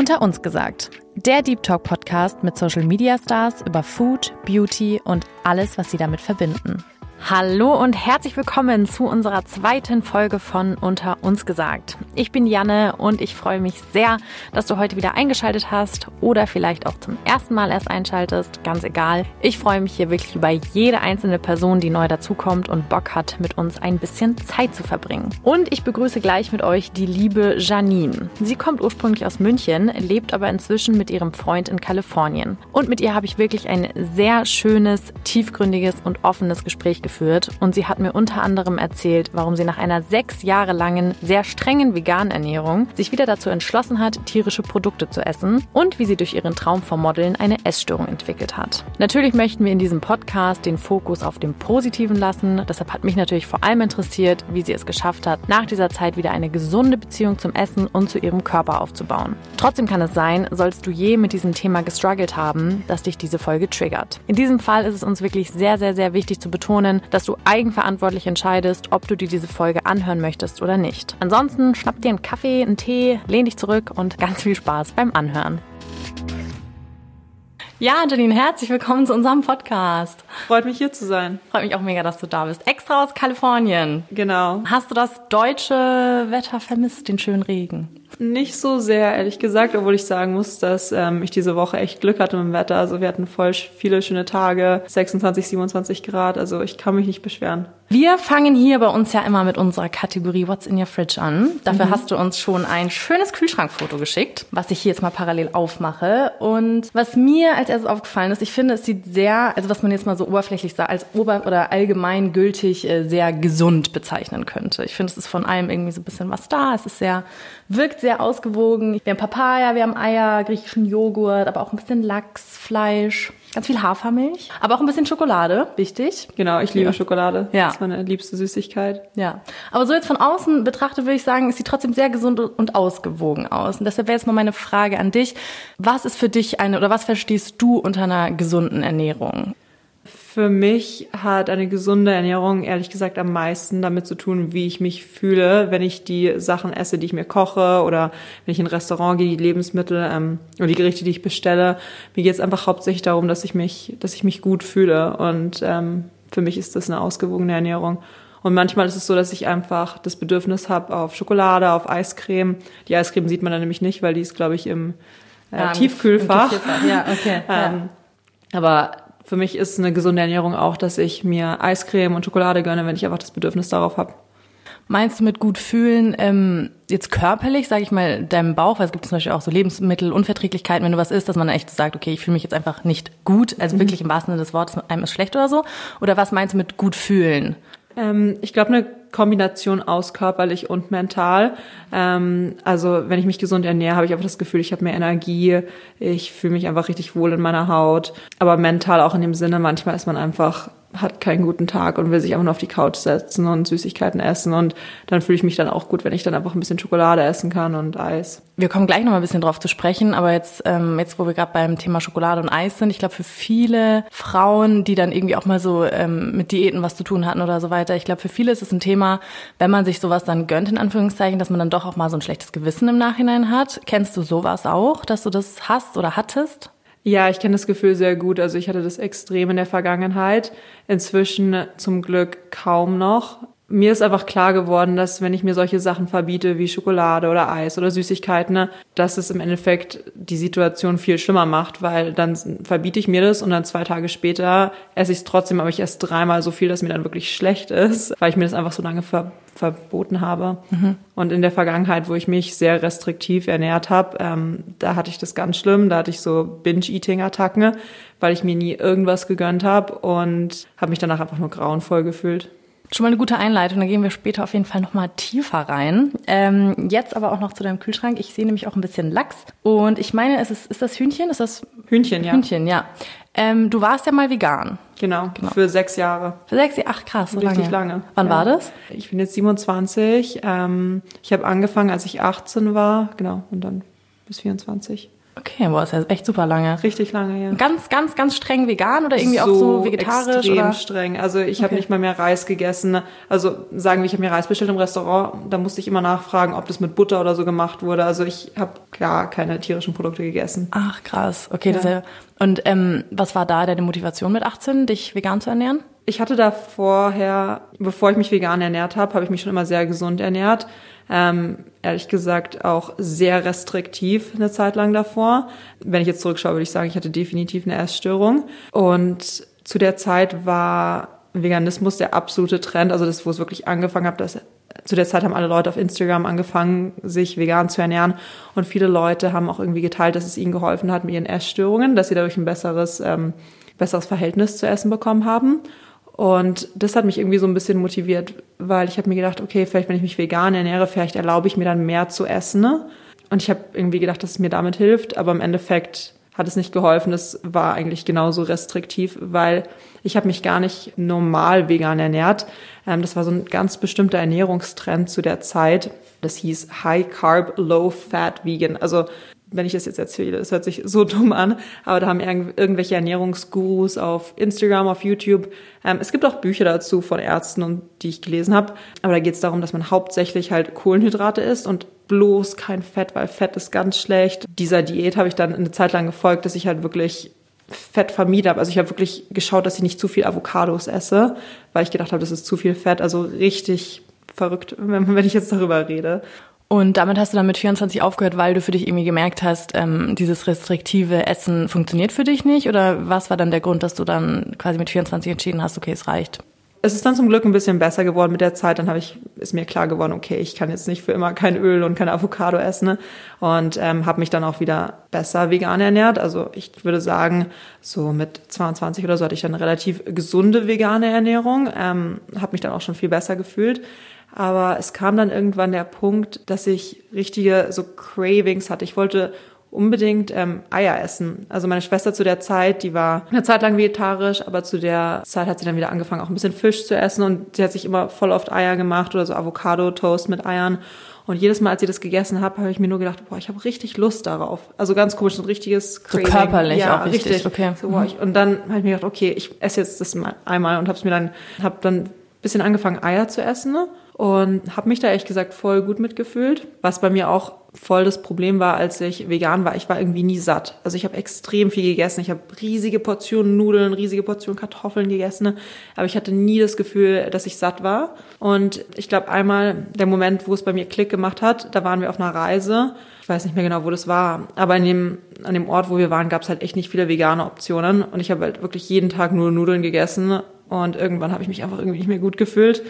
Unter uns gesagt, der Deep Talk Podcast mit Social Media Stars über Food, Beauty und alles, was sie damit verbinden. Hallo und herzlich willkommen zu unserer zweiten Folge von Unter uns gesagt. Ich bin Janne und ich freue mich sehr, dass du heute wieder eingeschaltet hast oder vielleicht auch zum ersten Mal erst einschaltest. Ganz egal. Ich freue mich hier wirklich über jede einzelne Person, die neu dazukommt und Bock hat, mit uns ein bisschen Zeit zu verbringen. Und ich begrüße gleich mit euch die liebe Janine. Sie kommt ursprünglich aus München, lebt aber inzwischen mit ihrem Freund in Kalifornien. Und mit ihr habe ich wirklich ein sehr schönes, tiefgründiges und offenes Gespräch geführt geführt und sie hat mir unter anderem erzählt, warum sie nach einer sechs Jahre langen, sehr strengen veganen Ernährung sich wieder dazu entschlossen hat, tierische Produkte zu essen und wie sie durch ihren Traum vom Modeln eine Essstörung entwickelt hat. Natürlich möchten wir in diesem Podcast den Fokus auf dem Positiven lassen. Deshalb hat mich natürlich vor allem interessiert, wie sie es geschafft hat, nach dieser Zeit wieder eine gesunde Beziehung zum Essen und zu ihrem Körper aufzubauen. Trotzdem kann es sein, sollst du je mit diesem Thema gestruggelt haben, dass dich diese Folge triggert. In diesem Fall ist es uns wirklich sehr, sehr, sehr wichtig zu betonen, dass du eigenverantwortlich entscheidest, ob du dir diese Folge anhören möchtest oder nicht. Ansonsten schnapp dir einen Kaffee, einen Tee, lehn dich zurück und ganz viel Spaß beim Anhören. Ja, Janine, herzlich willkommen zu unserem Podcast. Freut mich hier zu sein. Freut mich auch mega, dass du da bist. Extra aus Kalifornien. Genau. Hast du das deutsche Wetter vermisst, den schönen Regen? Nicht so sehr, ehrlich gesagt, obwohl ich sagen muss, dass ähm, ich diese Woche echt Glück hatte mit dem Wetter. Also wir hatten voll viele schöne Tage, 26, 27 Grad. Also ich kann mich nicht beschweren. Wir fangen hier bei uns ja immer mit unserer Kategorie What's in your fridge an. Dafür mhm. hast du uns schon ein schönes Kühlschrankfoto geschickt, was ich hier jetzt mal parallel aufmache. Und was mir als erstes aufgefallen ist, ich finde, es sieht sehr, also was man jetzt mal so oberflächlich sagt, als ober- oder allgemein gültig äh, sehr gesund bezeichnen könnte. Ich finde, es ist von allem irgendwie so ein bisschen was da. Es ist sehr, wirkt sehr ausgewogen. Wir haben Papaya, wir haben Eier, griechischen Joghurt, aber auch ein bisschen Lachs, Fleisch. Ganz viel Hafermilch, aber auch ein bisschen Schokolade, wichtig. Genau, ich liebe ja. Schokolade. Ja. Das ist meine liebste Süßigkeit. Ja. Aber so jetzt von außen betrachtet würde ich sagen, es sieht trotzdem sehr gesund und ausgewogen aus. Und deshalb wäre jetzt mal meine Frage an dich. Was ist für dich eine, oder was verstehst du unter einer gesunden Ernährung? Für mich hat eine gesunde Ernährung ehrlich gesagt am meisten damit zu tun, wie ich mich fühle, wenn ich die Sachen esse, die ich mir koche oder wenn ich in ein Restaurant gehe, die Lebensmittel ähm, oder die Gerichte, die ich bestelle. Mir geht es einfach hauptsächlich darum, dass ich mich, dass ich mich gut fühle und ähm, für mich ist das eine ausgewogene Ernährung. Und manchmal ist es so, dass ich einfach das Bedürfnis habe auf Schokolade, auf Eiscreme. Die Eiscreme sieht man dann nämlich nicht, weil die ist, glaube ich, im äh, Tiefkühlfach. Im Tiefkühlfach. Ja, okay. ähm, ja. Aber für mich ist eine gesunde Ernährung auch, dass ich mir Eiscreme und Schokolade gönne, wenn ich einfach das Bedürfnis darauf habe. Meinst du mit gut fühlen ähm, jetzt körperlich, sage ich mal, deinem Bauch, weil es gibt zum Beispiel auch so Lebensmittelunverträglichkeiten, wenn du was isst, dass man echt sagt, okay, ich fühle mich jetzt einfach nicht gut, also mhm. wirklich im wahrsten Sinne des Wortes, einem ist schlecht oder so? Oder was meinst du mit gut fühlen? Ähm, ich glaube, eine Kombination aus körperlich und mental. Ähm, also wenn ich mich gesund ernähre, habe ich einfach das Gefühl, ich habe mehr Energie, ich fühle mich einfach richtig wohl in meiner Haut. Aber mental auch in dem Sinne, manchmal ist man einfach hat keinen guten Tag und will sich einfach nur auf die Couch setzen und Süßigkeiten essen und dann fühle ich mich dann auch gut, wenn ich dann einfach ein bisschen Schokolade essen kann und Eis. Wir kommen gleich noch mal ein bisschen drauf zu sprechen, aber jetzt, ähm, jetzt wo wir gerade beim Thema Schokolade und Eis sind, ich glaube für viele Frauen, die dann irgendwie auch mal so ähm, mit Diäten was zu tun hatten oder so weiter, ich glaube für viele ist es ein Thema, wenn man sich sowas dann gönnt in Anführungszeichen, dass man dann doch auch mal so ein schlechtes Gewissen im Nachhinein hat. Kennst du sowas auch, dass du das hast oder hattest? Ja, ich kenne das Gefühl sehr gut. Also ich hatte das extrem in der Vergangenheit. Inzwischen zum Glück kaum noch mir ist einfach klar geworden, dass wenn ich mir solche Sachen verbiete wie Schokolade oder Eis oder Süßigkeiten, ne, dass es im Endeffekt die Situation viel schlimmer macht, weil dann verbiete ich mir das und dann zwei Tage später esse ich es trotzdem, aber ich esse dreimal so viel, dass mir dann wirklich schlecht ist, weil ich mir das einfach so lange ver verboten habe. Mhm. Und in der Vergangenheit, wo ich mich sehr restriktiv ernährt habe, ähm, da hatte ich das ganz schlimm. Da hatte ich so Binge-Eating-Attacken, weil ich mir nie irgendwas gegönnt habe und habe mich danach einfach nur grauenvoll gefühlt. Schon mal eine gute Einleitung, da gehen wir später auf jeden Fall noch mal tiefer rein. Ähm, jetzt aber auch noch zu deinem Kühlschrank. Ich sehe nämlich auch ein bisschen Lachs. Und ich meine, ist, es, ist das Hühnchen? Ist das Hühnchen, ja. Hühnchen, ja. Ähm, du warst ja mal vegan. Genau, genau. für sechs Jahre. Für sechs Jahre? Ach krass, so Richtig lange. lange. Wann ja. war das? Ich bin jetzt 27. Ähm, ich habe angefangen, als ich 18 war, genau, und dann bis 24. Okay, boah, ist ja echt super lange. Richtig lange, ja. Ganz, ganz, ganz streng vegan oder irgendwie so auch so vegetarisch? Extrem oder? streng. Also ich okay. habe nicht mal mehr Reis gegessen. Also sagen wir, ich habe mir Reis bestellt im Restaurant, da musste ich immer nachfragen, ob das mit Butter oder so gemacht wurde. Also ich habe gar keine tierischen Produkte gegessen. Ach krass, okay. Ja. Das ja, und ähm, was war da deine Motivation mit 18, dich vegan zu ernähren? Ich hatte da vorher, bevor ich mich vegan ernährt habe, habe ich mich schon immer sehr gesund ernährt. Ähm, ehrlich gesagt auch sehr restriktiv eine Zeit lang davor. Wenn ich jetzt zurückschaue, würde ich sagen, ich hatte definitiv eine Essstörung. Und zu der Zeit war Veganismus der absolute Trend, also das, wo es wirklich angefangen hat, dass zu der Zeit haben alle Leute auf Instagram angefangen, sich vegan zu ernähren und viele Leute haben auch irgendwie geteilt, dass es ihnen geholfen hat mit ihren Essstörungen, dass sie dadurch ein besseres, ähm, besseres Verhältnis zu Essen bekommen haben. Und das hat mich irgendwie so ein bisschen motiviert, weil ich habe mir gedacht, okay, vielleicht wenn ich mich vegan ernähre, vielleicht erlaube ich mir dann mehr zu essen. Ne? Und ich habe irgendwie gedacht, dass es mir damit hilft, aber im Endeffekt hat es nicht geholfen. Es war eigentlich genauso restriktiv, weil ich habe mich gar nicht normal vegan ernährt. Ähm, das war so ein ganz bestimmter Ernährungstrend zu der Zeit. Das hieß High Carb, Low Fat Vegan. Also wenn ich das jetzt erzähle, das hört sich so dumm an, aber da haben irgendwelche Ernährungsgurus auf Instagram, auf YouTube. Ähm, es gibt auch Bücher dazu von Ärzten, und die ich gelesen habe, aber da geht es darum, dass man hauptsächlich halt Kohlenhydrate isst und bloß kein Fett, weil Fett ist ganz schlecht. Dieser Diät habe ich dann eine Zeit lang gefolgt, dass ich halt wirklich Fett vermieden habe. Also ich habe wirklich geschaut, dass ich nicht zu viel Avocados esse, weil ich gedacht habe, das ist zu viel Fett. Also richtig verrückt, wenn, wenn ich jetzt darüber rede. Und damit hast du dann mit 24 aufgehört, weil du für dich irgendwie gemerkt hast, ähm, dieses restriktive Essen funktioniert für dich nicht? Oder was war dann der Grund, dass du dann quasi mit 24 entschieden hast, okay, es reicht? Es ist dann zum Glück ein bisschen besser geworden mit der Zeit. Dann habe ich ist mir klar geworden, okay, ich kann jetzt nicht für immer kein Öl und keine Avocado essen ne? und ähm, habe mich dann auch wieder besser vegan ernährt. Also ich würde sagen, so mit 22 oder so hatte ich dann eine relativ gesunde vegane Ernährung, ähm, habe mich dann auch schon viel besser gefühlt. Aber es kam dann irgendwann der Punkt, dass ich richtige so Cravings hatte. Ich wollte unbedingt ähm, Eier essen. Also meine Schwester zu der Zeit, die war eine Zeit lang vegetarisch, aber zu der Zeit hat sie dann wieder angefangen, auch ein bisschen Fisch zu essen und sie hat sich immer voll oft Eier gemacht oder so Avocado-Toast mit Eiern. Und jedes Mal, als ich das gegessen habe, habe ich mir nur gedacht, boah, ich habe richtig Lust darauf. Also ganz komisch, so ein richtiges Craving. So körperlich ja, auch richtig. richtig. Okay. So, boah, ich, und dann habe ich mir gedacht, okay, ich esse jetzt das mal einmal und habe es mir dann, habe dann ein bisschen angefangen, Eier zu essen. Ne? Und habe mich da ehrlich gesagt voll gut mitgefühlt. Was bei mir auch voll das Problem war, als ich vegan war, ich war irgendwie nie satt. Also ich habe extrem viel gegessen. Ich habe riesige Portionen Nudeln, riesige Portionen Kartoffeln gegessen, aber ich hatte nie das Gefühl, dass ich satt war. Und ich glaube einmal der Moment, wo es bei mir Klick gemacht hat, da waren wir auf einer Reise. Ich weiß nicht mehr genau, wo das war, aber in dem, an dem Ort, wo wir waren, gab es halt echt nicht viele vegane Optionen und ich habe halt wirklich jeden Tag nur Nudeln gegessen und irgendwann habe ich mich einfach irgendwie nicht mehr gut gefühlt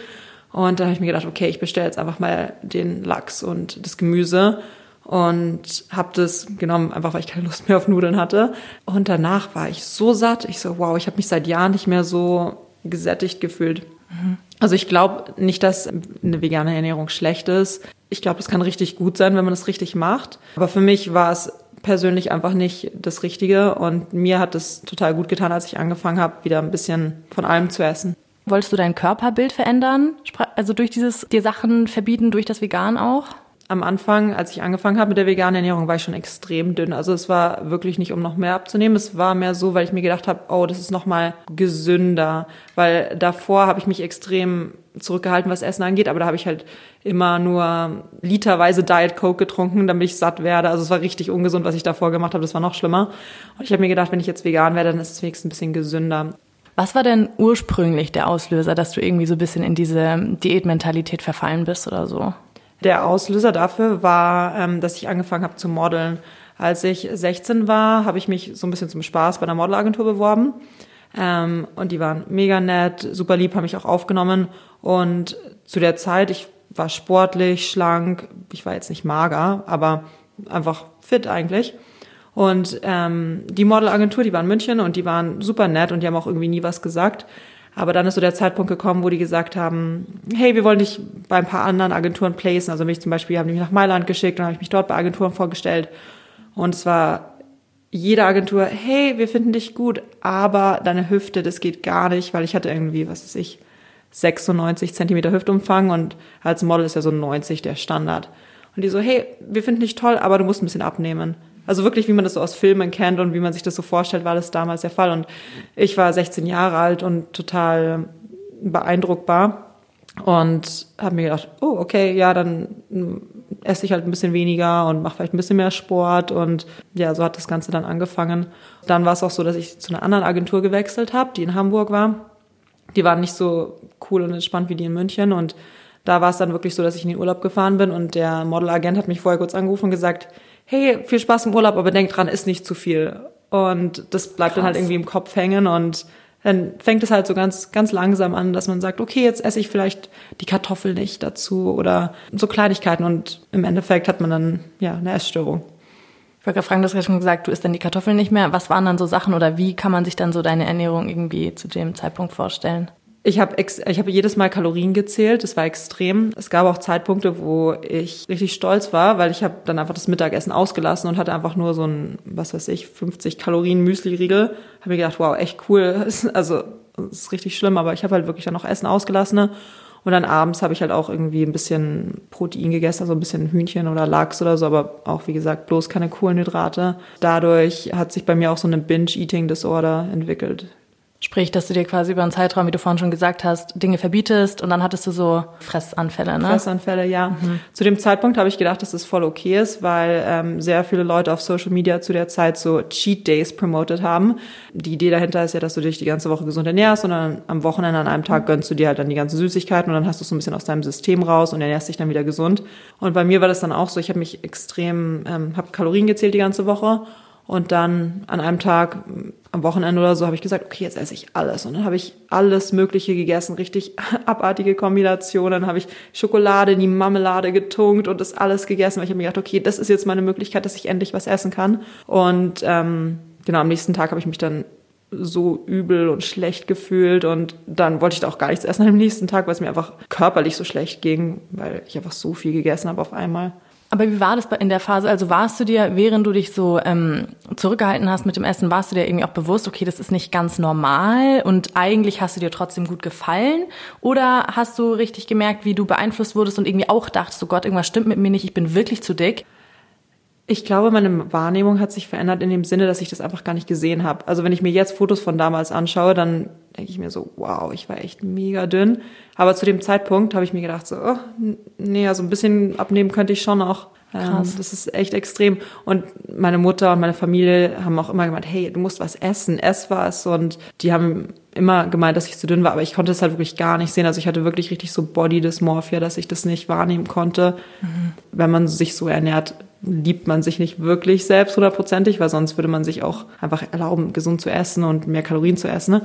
und da habe ich mir gedacht, okay, ich bestelle jetzt einfach mal den Lachs und das Gemüse und habe das genommen, einfach weil ich keine Lust mehr auf Nudeln hatte. Und danach war ich so satt. Ich so, wow, ich habe mich seit Jahren nicht mehr so gesättigt gefühlt. Mhm. Also ich glaube nicht, dass eine vegane Ernährung schlecht ist. Ich glaube, das kann richtig gut sein, wenn man das richtig macht. Aber für mich war es persönlich einfach nicht das Richtige und mir hat es total gut getan, als ich angefangen habe, wieder ein bisschen von allem zu essen. Wolltest du dein Körperbild verändern? Also durch dieses dir Sachen verbieten, durch das Vegan auch? Am Anfang, als ich angefangen habe mit der veganen Ernährung, war ich schon extrem dünn. Also es war wirklich nicht, um noch mehr abzunehmen. Es war mehr so, weil ich mir gedacht habe, oh, das ist noch mal gesünder. Weil davor habe ich mich extrem zurückgehalten, was Essen angeht, aber da habe ich halt immer nur literweise Diet Coke getrunken, damit ich satt werde. Also es war richtig ungesund, was ich davor gemacht habe. Das war noch schlimmer. Und ich habe mir gedacht, wenn ich jetzt vegan werde, dann ist es wenigstens ein bisschen gesünder. Was war denn ursprünglich der Auslöser, dass du irgendwie so ein bisschen in diese Diätmentalität verfallen bist oder so? Der Auslöser dafür war, ähm, dass ich angefangen habe zu modeln. Als ich 16 war, habe ich mich so ein bisschen zum Spaß bei einer Modelagentur beworben. Ähm, und die waren mega nett, super lieb, haben mich auch aufgenommen. Und zu der Zeit, ich war sportlich, schlank, ich war jetzt nicht mager, aber einfach fit eigentlich. Und ähm, die Modelagentur, die war in München und die waren super nett und die haben auch irgendwie nie was gesagt. Aber dann ist so der Zeitpunkt gekommen, wo die gesagt haben, hey, wir wollen dich bei ein paar anderen Agenturen placen. Also mich zum Beispiel haben die mich nach Mailand geschickt und habe ich mich dort bei Agenturen vorgestellt. Und es war jede Agentur, hey, wir finden dich gut, aber deine Hüfte, das geht gar nicht, weil ich hatte irgendwie, was weiß ich, 96 Zentimeter Hüftumfang und als Model ist ja so 90 der Standard. Und die so, hey, wir finden dich toll, aber du musst ein bisschen abnehmen. Also wirklich, wie man das so aus Filmen kennt und wie man sich das so vorstellt, war das damals der Fall. Und ich war 16 Jahre alt und total beeindruckbar und habe mir gedacht, oh, okay, ja, dann esse ich halt ein bisschen weniger und mache vielleicht ein bisschen mehr Sport und ja, so hat das Ganze dann angefangen. Dann war es auch so, dass ich zu einer anderen Agentur gewechselt habe, die in Hamburg war. Die waren nicht so cool und entspannt wie die in München und da war es dann wirklich so, dass ich in den Urlaub gefahren bin und der Modelagent hat mich vorher kurz angerufen und gesagt, hey, viel Spaß im Urlaub, aber denk dran, ist nicht zu viel. Und das bleibt Krass. dann halt irgendwie im Kopf hängen und dann fängt es halt so ganz, ganz langsam an, dass man sagt, okay, jetzt esse ich vielleicht die Kartoffel nicht dazu oder so Kleinigkeiten und im Endeffekt hat man dann, ja, eine Essstörung. Ich wollte gerade fragen, du hast ja schon gesagt, du isst dann die Kartoffeln nicht mehr. Was waren dann so Sachen oder wie kann man sich dann so deine Ernährung irgendwie zu dem Zeitpunkt vorstellen? Ich habe ich hab jedes Mal Kalorien gezählt, das war extrem. Es gab auch Zeitpunkte, wo ich richtig stolz war, weil ich habe dann einfach das Mittagessen ausgelassen und hatte einfach nur so ein, was weiß ich, 50 Kalorien Müsli-Riegel. Habe mir gedacht, wow, echt cool. Also das ist richtig schlimm, aber ich habe halt wirklich dann noch Essen ausgelassen. Und dann abends habe ich halt auch irgendwie ein bisschen Protein gegessen, also ein bisschen Hühnchen oder Lachs oder so, aber auch wie gesagt bloß keine Kohlenhydrate. Dadurch hat sich bei mir auch so eine Binge-Eating-Disorder entwickelt. Sprich, dass du dir quasi über einen Zeitraum, wie du vorhin schon gesagt hast, Dinge verbietest und dann hattest du so Fressanfälle, ne? Fressanfälle, ja. Mhm. Zu dem Zeitpunkt habe ich gedacht, dass das voll okay ist, weil ähm, sehr viele Leute auf Social Media zu der Zeit so Cheat Days promoted haben. Die Idee dahinter ist ja, dass du dich die ganze Woche gesund ernährst und dann am Wochenende an einem Tag gönnst du dir halt dann die ganzen Süßigkeiten und dann hast du es so ein bisschen aus deinem System raus und ernährst dich dann wieder gesund. Und bei mir war das dann auch so, ich habe mich extrem, ähm, habe Kalorien gezählt die ganze Woche und dann an einem Tag, am Wochenende oder so, habe ich gesagt, okay, jetzt esse ich alles. Und dann habe ich alles Mögliche gegessen, richtig abartige Kombinationen. Dann habe ich Schokolade in die Marmelade getunkt und das alles gegessen, weil ich habe mir gedacht, okay, das ist jetzt meine Möglichkeit, dass ich endlich was essen kann. Und ähm, genau, am nächsten Tag habe ich mich dann so übel und schlecht gefühlt und dann wollte ich da auch gar nichts essen am nächsten Tag, weil es mir einfach körperlich so schlecht ging, weil ich einfach so viel gegessen habe auf einmal. Aber wie war das in der Phase? Also warst du dir, während du dich so ähm, zurückgehalten hast mit dem Essen, warst du dir irgendwie auch bewusst, okay, das ist nicht ganz normal und eigentlich hast du dir trotzdem gut gefallen? Oder hast du richtig gemerkt, wie du beeinflusst wurdest und irgendwie auch dachtest, oh Gott, irgendwas stimmt mit mir nicht, ich bin wirklich zu dick? Ich glaube, meine Wahrnehmung hat sich verändert in dem Sinne, dass ich das einfach gar nicht gesehen habe. Also wenn ich mir jetzt Fotos von damals anschaue, dann denke ich mir so, wow, ich war echt mega dünn. Aber zu dem Zeitpunkt habe ich mir gedacht, so, oh, nee, also ein bisschen abnehmen könnte ich schon auch. Ähm, Krass. Das ist echt extrem. Und meine Mutter und meine Familie haben auch immer gemeint, hey, du musst was essen, ess was. Und die haben immer gemeint, dass ich zu dünn war, aber ich konnte es halt wirklich gar nicht sehen. Also ich hatte wirklich richtig so Body Dysmorphia, dass ich das nicht wahrnehmen konnte. Mhm. Wenn man sich so ernährt, liebt man sich nicht wirklich selbst hundertprozentig, weil sonst würde man sich auch einfach erlauben, gesund zu essen und mehr Kalorien zu essen. Ne?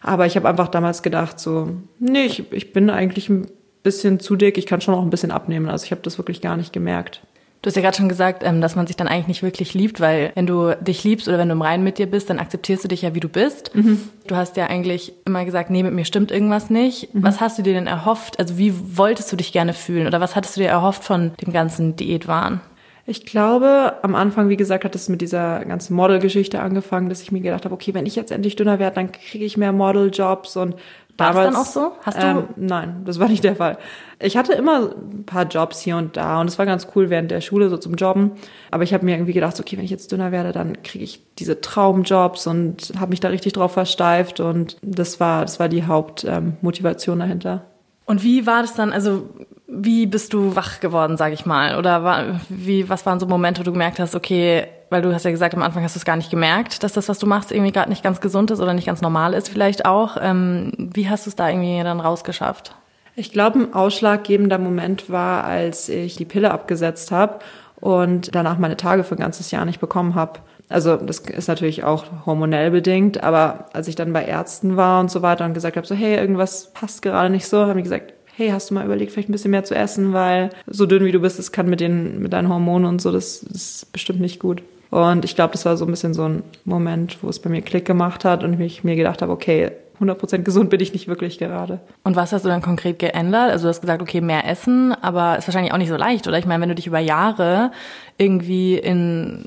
Aber ich habe einfach damals gedacht, so, nee, ich, ich bin eigentlich ein bisschen zu dick, ich kann schon auch ein bisschen abnehmen. Also ich habe das wirklich gar nicht gemerkt. Du hast ja gerade schon gesagt, ähm, dass man sich dann eigentlich nicht wirklich liebt, weil wenn du dich liebst oder wenn du im Reinen mit dir bist, dann akzeptierst du dich ja, wie du bist. Mhm. Du hast ja eigentlich immer gesagt, nee, mit mir stimmt irgendwas nicht. Mhm. Was hast du dir denn erhofft? Also wie wolltest du dich gerne fühlen oder was hattest du dir erhofft von dem ganzen Diätwahn? Ich glaube, am Anfang, wie gesagt, hat es mit dieser ganzen Model-Geschichte angefangen, dass ich mir gedacht habe, okay, wenn ich jetzt endlich dünner werde, dann kriege ich mehr Model-Jobs und war damals, das dann auch so? Hast du? Ähm, nein, das war nicht der Fall. Ich hatte immer ein paar Jobs hier und da und es war ganz cool während der Schule so zum Jobben. Aber ich habe mir irgendwie gedacht, okay, wenn ich jetzt dünner werde, dann kriege ich diese Traumjobs und habe mich da richtig drauf versteift und das war, das war die Hauptmotivation ähm, dahinter. Und wie war das dann? Also wie bist du wach geworden, sag ich mal? Oder war, wie, was waren so Momente, wo du gemerkt hast, okay, weil du hast ja gesagt, am Anfang hast du es gar nicht gemerkt, dass das, was du machst, irgendwie gerade nicht ganz gesund ist oder nicht ganz normal ist vielleicht auch. Ähm, wie hast du es da irgendwie dann rausgeschafft? Ich glaube, ein ausschlaggebender Moment war, als ich die Pille abgesetzt habe und danach meine Tage für ein ganzes Jahr nicht bekommen habe. Also das ist natürlich auch hormonell bedingt, aber als ich dann bei Ärzten war und so weiter und gesagt habe, so hey, irgendwas passt gerade nicht so, haben die gesagt, hey, hast du mal überlegt, vielleicht ein bisschen mehr zu essen, weil so dünn wie du bist, das kann mit den, mit deinen Hormonen und so, das, das ist bestimmt nicht gut. Und ich glaube, das war so ein bisschen so ein Moment, wo es bei mir Klick gemacht hat und ich mir gedacht habe, okay, 100% gesund bin ich nicht wirklich gerade. Und was hast du dann konkret geändert? Also du hast gesagt, okay, mehr essen, aber ist wahrscheinlich auch nicht so leicht, oder? Ich meine, wenn du dich über Jahre irgendwie in,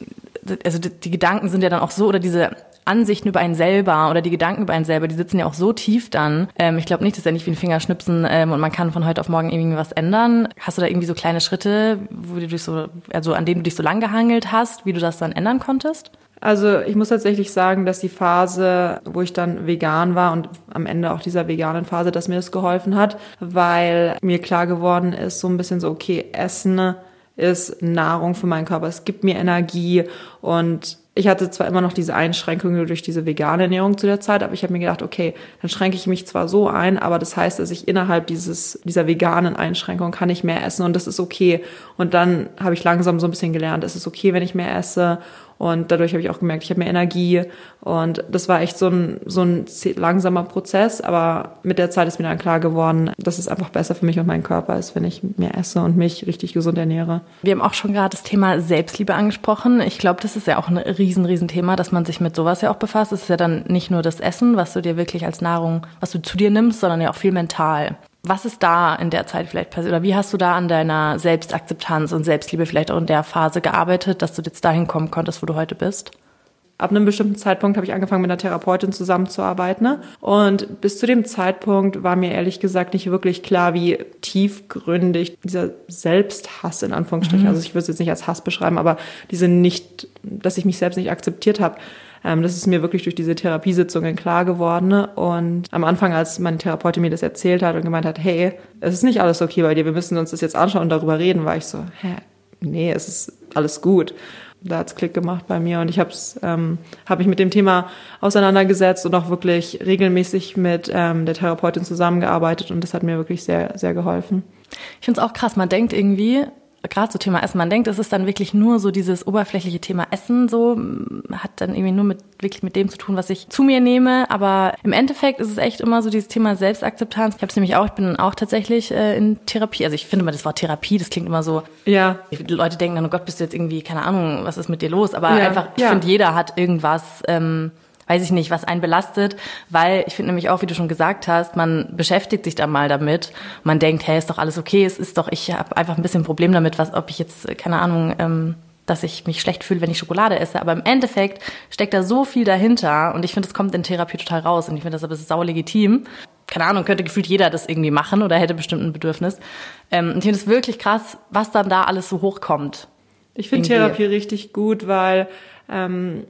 also die, Gedanken sind ja dann auch so, oder diese Ansichten über einen selber oder die Gedanken über einen selber, die sitzen ja auch so tief dann. Ähm, ich glaube nicht, dass er nicht wie ein Fingerschnipsen ähm, und man kann von heute auf morgen irgendwie was ändern. Hast du da irgendwie so kleine Schritte, wo du dich so, also an denen du dich so lang gehangelt hast, wie du das dann ändern konntest? Also ich muss tatsächlich sagen, dass die Phase, wo ich dann vegan war und am Ende auch dieser veganen Phase, dass mir das geholfen hat, weil mir klar geworden ist, so ein bisschen so, okay, Essen ist Nahrung für meinen Körper, es gibt mir Energie. Und ich hatte zwar immer noch diese Einschränkungen durch diese vegane Ernährung zu der Zeit, aber ich habe mir gedacht, okay, dann schränke ich mich zwar so ein, aber das heißt, dass ich innerhalb dieses, dieser veganen Einschränkung kann ich mehr essen und das ist okay. Und dann habe ich langsam so ein bisschen gelernt, es ist okay, wenn ich mehr esse und dadurch habe ich auch gemerkt, ich habe mehr Energie. Und das war echt so ein, so ein langsamer Prozess. Aber mit der Zeit ist mir dann klar geworden, dass es einfach besser für mich und meinen Körper ist, wenn ich mehr esse und mich richtig gesund ernähre. Wir haben auch schon gerade das Thema Selbstliebe angesprochen. Ich glaube, das ist ja auch ein riesen, riesen Thema, dass man sich mit sowas ja auch befasst. Es ist ja dann nicht nur das Essen, was du dir wirklich als Nahrung, was du zu dir nimmst, sondern ja auch viel mental. Was ist da in der Zeit vielleicht passiert? Oder wie hast du da an deiner Selbstakzeptanz und Selbstliebe vielleicht auch in der Phase gearbeitet, dass du jetzt dahin kommen konntest, wo du heute bist? Ab einem bestimmten Zeitpunkt habe ich angefangen, mit einer Therapeutin zusammenzuarbeiten. Ne? Und bis zu dem Zeitpunkt war mir ehrlich gesagt nicht wirklich klar, wie tiefgründig dieser Selbsthass in Anführungsstrichen, mhm. also ich würde es jetzt nicht als Hass beschreiben, aber diese nicht, dass ich mich selbst nicht akzeptiert habe, das ist mir wirklich durch diese Therapiesitzungen klar geworden. Und am Anfang, als meine Therapeutin mir das erzählt hat und gemeint hat, hey, es ist nicht alles okay bei dir, wir müssen uns das jetzt anschauen und darüber reden, war ich so, hä, nee, es ist alles gut. Da hat's Klick gemacht bei mir und ich habe ähm, hab mich mit dem Thema auseinandergesetzt und auch wirklich regelmäßig mit ähm, der Therapeutin zusammengearbeitet und das hat mir wirklich sehr, sehr geholfen. Ich finde es auch krass, man denkt irgendwie, gerade so Thema Essen, man denkt, es ist dann wirklich nur so dieses oberflächliche Thema Essen, so hat dann irgendwie nur mit wirklich mit dem zu tun, was ich zu mir nehme. Aber im Endeffekt ist es echt immer so dieses Thema Selbstakzeptanz. Ich habe es nämlich auch, ich bin auch tatsächlich äh, in Therapie. Also ich finde mal das Wort Therapie, das klingt immer so. Ja. Die Leute denken dann, oh Gott, bist du jetzt irgendwie, keine Ahnung, was ist mit dir los? Aber ja. einfach, ich ja. finde, jeder hat irgendwas. Ähm, weiß ich nicht, was einen belastet, weil ich finde nämlich auch, wie du schon gesagt hast, man beschäftigt sich dann mal damit. Man denkt, hey, ist doch alles okay, es ist doch, ich habe einfach ein bisschen ein Problem damit, was, ob ich jetzt, keine Ahnung, ähm, dass ich mich schlecht fühle, wenn ich Schokolade esse. Aber im Endeffekt steckt da so viel dahinter und ich finde, das kommt in Therapie total raus und ich finde das aber sau legitim. Keine Ahnung, könnte gefühlt jeder das irgendwie machen oder hätte bestimmt ein Bedürfnis. Ähm, und ich finde es wirklich krass, was dann da alles so hochkommt. Ich finde Therapie richtig gut, weil ähm,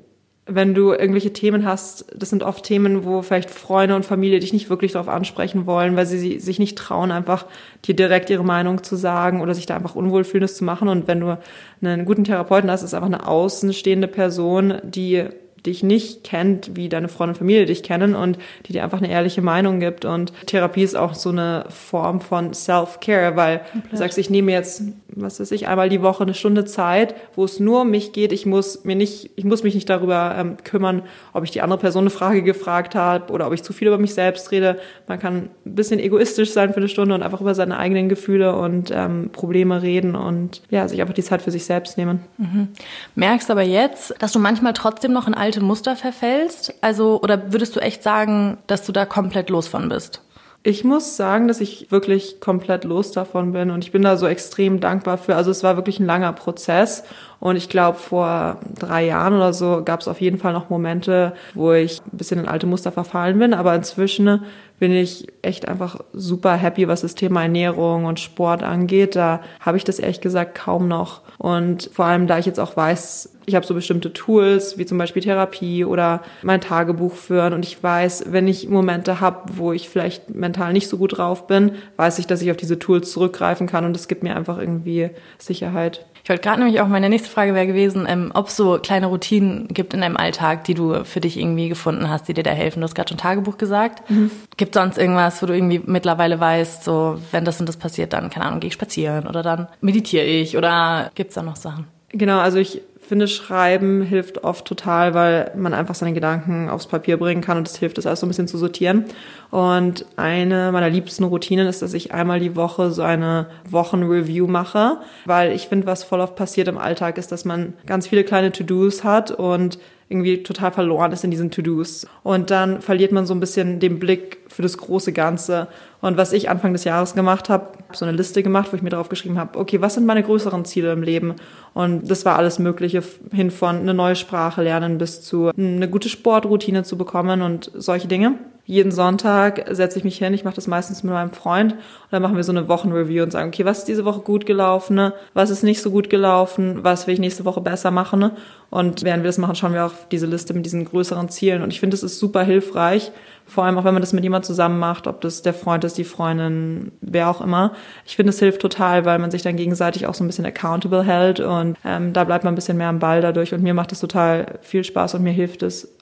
wenn du irgendwelche Themen hast, das sind oft Themen, wo vielleicht Freunde und Familie dich nicht wirklich darauf ansprechen wollen, weil sie sich nicht trauen, einfach dir direkt ihre Meinung zu sagen oder sich da einfach unwohl fühlen, das zu machen. Und wenn du einen guten Therapeuten hast, ist einfach eine außenstehende Person, die dich nicht kennt, wie deine Freunde und Familie dich kennen und die dir einfach eine ehrliche Meinung gibt. Und Therapie ist auch so eine Form von Self-Care, weil Komplett. du sagst, ich nehme jetzt, was weiß ich, einmal die Woche eine Stunde Zeit, wo es nur um mich geht. Ich muss mir nicht, ich muss mich nicht darüber ähm, kümmern, ob ich die andere Person eine Frage gefragt habe oder ob ich zu viel über mich selbst rede. Man kann ein bisschen egoistisch sein für eine Stunde und einfach über seine eigenen Gefühle und ähm, Probleme reden und ja, sich einfach die Zeit für sich selbst nehmen. Mhm. Merkst aber jetzt, dass du manchmal trotzdem noch in alte Muster verfällst? Also, oder würdest du echt sagen, dass du da komplett los von bist? Ich muss sagen, dass ich wirklich komplett los davon bin und ich bin da so extrem dankbar für. Also es war wirklich ein langer Prozess und ich glaube, vor drei Jahren oder so gab es auf jeden Fall noch Momente, wo ich ein bisschen in alte Muster verfallen bin, aber inzwischen bin ich echt einfach super happy, was das Thema Ernährung und Sport angeht. Da habe ich das ehrlich gesagt kaum noch. Und vor allem, da ich jetzt auch weiß, ich habe so bestimmte Tools, wie zum Beispiel Therapie oder mein Tagebuch führen. Und ich weiß, wenn ich Momente habe, wo ich vielleicht mental nicht so gut drauf bin, weiß ich, dass ich auf diese Tools zurückgreifen kann. Und es gibt mir einfach irgendwie Sicherheit. Ich wollte gerade nämlich auch, meine nächste Frage wäre gewesen, ähm, ob es so kleine Routinen gibt in deinem Alltag, die du für dich irgendwie gefunden hast, die dir da helfen. Du hast gerade schon Tagebuch gesagt. Mhm. Gibt sonst irgendwas, wo du irgendwie mittlerweile weißt, so wenn das und das passiert, dann, keine Ahnung, gehe ich spazieren oder dann meditiere ich oder gibt's da noch Sachen? Genau, also ich finde, Schreiben hilft oft total, weil man einfach seine Gedanken aufs Papier bringen kann und es hilft, das alles so ein bisschen zu sortieren. Und eine meiner liebsten Routinen ist, dass ich einmal die Woche so eine Wochenreview mache, weil ich finde, was voll oft passiert im Alltag ist, dass man ganz viele kleine To-Dos hat und irgendwie total verloren ist in diesen To-Dos. Und dann verliert man so ein bisschen den Blick für das große Ganze. Und was ich Anfang des Jahres gemacht habe, so eine Liste gemacht, wo ich mir drauf geschrieben habe, okay, was sind meine größeren Ziele im Leben? Und das war alles Mögliche hin von eine neue Sprache lernen bis zu eine gute Sportroutine zu bekommen und solche Dinge jeden Sonntag setze ich mich hin, ich mache das meistens mit meinem Freund und dann machen wir so eine Wochenreview und sagen, okay, was ist diese Woche gut gelaufen, was ist nicht so gut gelaufen, was will ich nächste Woche besser machen. Und während wir das machen, schauen wir auf diese Liste mit diesen größeren Zielen und ich finde, es ist super hilfreich, vor allem auch wenn man das mit jemand zusammen macht, ob das der Freund ist, die Freundin, wer auch immer. Ich finde, es hilft total, weil man sich dann gegenseitig auch so ein bisschen accountable hält und ähm, da bleibt man ein bisschen mehr am Ball dadurch und mir macht es total viel Spaß und mir hilft es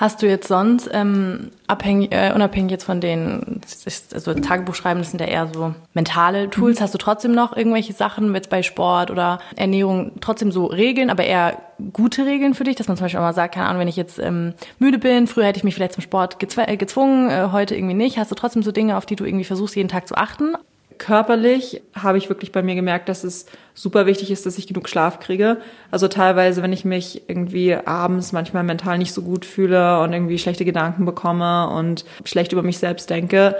Hast du jetzt sonst, ähm, abhängig, äh, unabhängig jetzt von den, also Tagebuchschreiben, das sind ja eher so mentale Tools, mhm. hast du trotzdem noch irgendwelche Sachen jetzt bei Sport oder Ernährung, trotzdem so Regeln, aber eher gute Regeln für dich, dass man zum Beispiel auch mal sagt, keine Ahnung, wenn ich jetzt ähm, müde bin, früher hätte ich mich vielleicht zum Sport gezw äh, gezwungen, äh, heute irgendwie nicht. Hast du trotzdem so Dinge, auf die du irgendwie versuchst, jeden Tag zu achten? Körperlich habe ich wirklich bei mir gemerkt, dass es super wichtig ist, dass ich genug Schlaf kriege. Also teilweise, wenn ich mich irgendwie abends manchmal mental nicht so gut fühle und irgendwie schlechte Gedanken bekomme und schlecht über mich selbst denke,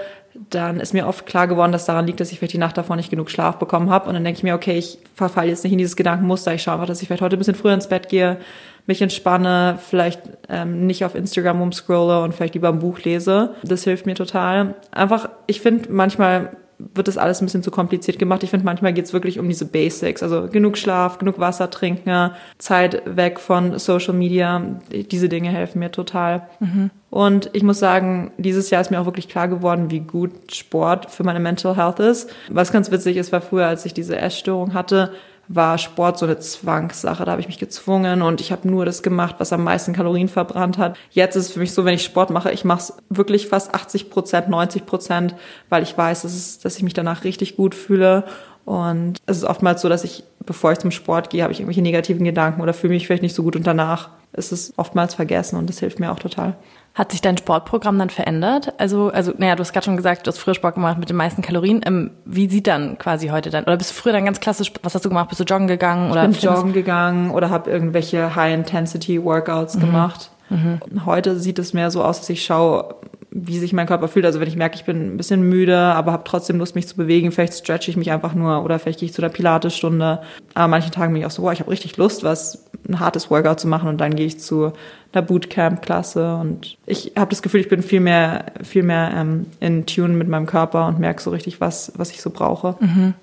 dann ist mir oft klar geworden, dass daran liegt, dass ich vielleicht die Nacht davor nicht genug Schlaf bekommen habe. Und dann denke ich mir, okay, ich verfalle jetzt nicht in dieses Gedankenmuster. Ich schaue einfach, dass ich vielleicht heute ein bisschen früher ins Bett gehe, mich entspanne, vielleicht ähm, nicht auf Instagram rumscrolle und vielleicht lieber ein Buch lese. Das hilft mir total. Einfach, ich finde manchmal wird das alles ein bisschen zu kompliziert gemacht. Ich finde, manchmal geht es wirklich um diese Basics, also genug Schlaf, genug Wasser trinken, Zeit weg von Social Media. Diese Dinge helfen mir total. Mhm. Und ich muss sagen, dieses Jahr ist mir auch wirklich klar geworden, wie gut Sport für meine Mental Health ist. Was ganz witzig ist, war früher, als ich diese Essstörung hatte, war Sport so eine Zwangssache. Da habe ich mich gezwungen und ich habe nur das gemacht, was am meisten Kalorien verbrannt hat. Jetzt ist es für mich so, wenn ich Sport mache, ich mache es wirklich fast 80 Prozent, 90 Prozent, weil ich weiß, dass, es, dass ich mich danach richtig gut fühle. Und es ist oftmals so, dass ich, bevor ich zum Sport gehe, habe ich irgendwelche negativen Gedanken oder fühle mich vielleicht nicht so gut und danach ist es oftmals vergessen und das hilft mir auch total. Hat sich dein Sportprogramm dann verändert? Also, also, naja, du hast gerade schon gesagt, du hast früher Sport gemacht mit den meisten Kalorien. Ähm, wie sieht dann quasi heute dann? Oder bist du früher dann ganz klassisch, was hast du gemacht? Bist du joggen gegangen? Oder ich bin joggen gegangen oder habe irgendwelche High-Intensity-Workouts mhm. gemacht. Mhm. Heute sieht es mehr so aus, dass ich schaue, wie sich mein Körper fühlt. Also wenn ich merke, ich bin ein bisschen müde, aber habe trotzdem Lust, mich zu bewegen, vielleicht stretche ich mich einfach nur oder vielleicht gehe ich zu einer Pilatesstunde. Aber manchen Tagen bin ich auch so, boah, ich habe richtig Lust, was ein hartes Workout zu machen und dann gehe ich zu einer Bootcamp-Klasse und ich habe das Gefühl, ich bin viel mehr, viel mehr ähm, in Tune mit meinem Körper und merke so richtig, was, was ich so brauche. Mhm.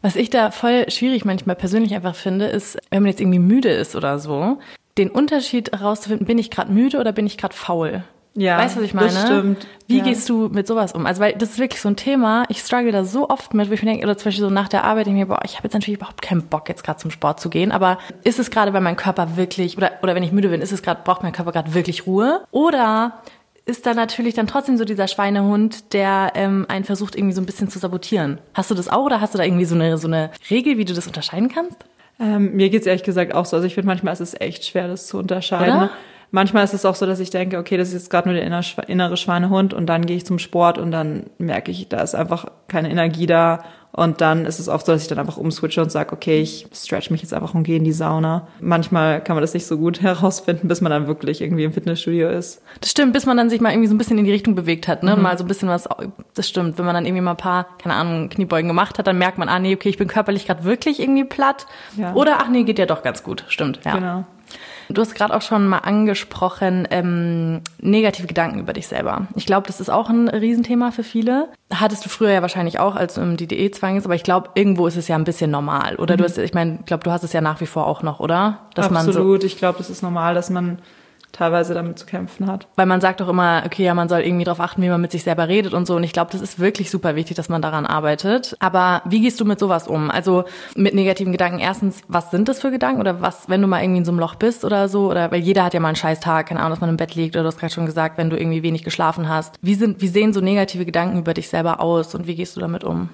Was ich da voll schwierig manchmal persönlich einfach finde, ist, wenn man jetzt irgendwie müde ist oder so, den Unterschied herauszufinden, bin ich gerade müde oder bin ich gerade faul? Ja, weißt du, was ich meine? Das stimmt. Wie ja. gehst du mit sowas um? Also, weil das ist wirklich so ein Thema, ich struggle da so oft mit, wo ich mir denke, oder zum Beispiel so nach der Arbeit, ich mir, boah, ich habe jetzt natürlich überhaupt keinen Bock, jetzt gerade zum Sport zu gehen, aber ist es gerade, weil mein Körper wirklich, oder, oder wenn ich müde bin, ist es gerade, braucht mein Körper gerade wirklich Ruhe? Oder ist da natürlich dann trotzdem so dieser Schweinehund, der ähm, einen versucht, irgendwie so ein bisschen zu sabotieren. Hast du das auch oder hast du da irgendwie so eine, so eine Regel, wie du das unterscheiden kannst? Ähm, mir geht's ehrlich gesagt auch so. Also ich finde manchmal ist es echt schwer, das zu unterscheiden. Oder? Manchmal ist es auch so, dass ich denke, okay, das ist jetzt gerade nur der innere Schweinehund und dann gehe ich zum Sport und dann merke ich, da ist einfach keine Energie da und dann ist es oft so, dass ich dann einfach umswitche und sage, okay, ich stretch mich jetzt einfach und gehe in die Sauna. Manchmal kann man das nicht so gut herausfinden, bis man dann wirklich irgendwie im Fitnessstudio ist. Das stimmt, bis man dann sich mal irgendwie so ein bisschen in die Richtung bewegt hat, ne? Mhm. Mal so ein bisschen was, das stimmt. Wenn man dann irgendwie mal ein paar, keine Ahnung, Kniebeugen gemacht hat, dann merkt man, ah nee, okay, ich bin körperlich gerade wirklich irgendwie platt. Ja. Oder ach nee, geht ja doch ganz gut. Stimmt, ja. Genau. Du hast gerade auch schon mal angesprochen, ähm, negative Gedanken über dich selber. Ich glaube, das ist auch ein Riesenthema für viele. Hattest du früher ja wahrscheinlich auch, als du im DDE-Zwang ist, aber ich glaube, irgendwo ist es ja ein bisschen normal. Oder mhm. du hast, ich meine, ich glaube, du hast es ja nach wie vor auch noch, oder? Dass Absolut, man so ich glaube, das ist normal, dass man teilweise damit zu kämpfen hat. Weil man sagt doch immer, okay, ja, man soll irgendwie darauf achten, wie man mit sich selber redet und so. Und ich glaube, das ist wirklich super wichtig, dass man daran arbeitet. Aber wie gehst du mit sowas um? Also mit negativen Gedanken. Erstens, was sind das für Gedanken? Oder was, wenn du mal irgendwie in so einem Loch bist oder so? Oder weil jeder hat ja mal einen scheiß Tag, keine Ahnung, dass man im Bett liegt. Oder du hast gerade schon gesagt, wenn du irgendwie wenig geschlafen hast. Wie sind, wie sehen so negative Gedanken über dich selber aus und wie gehst du damit um?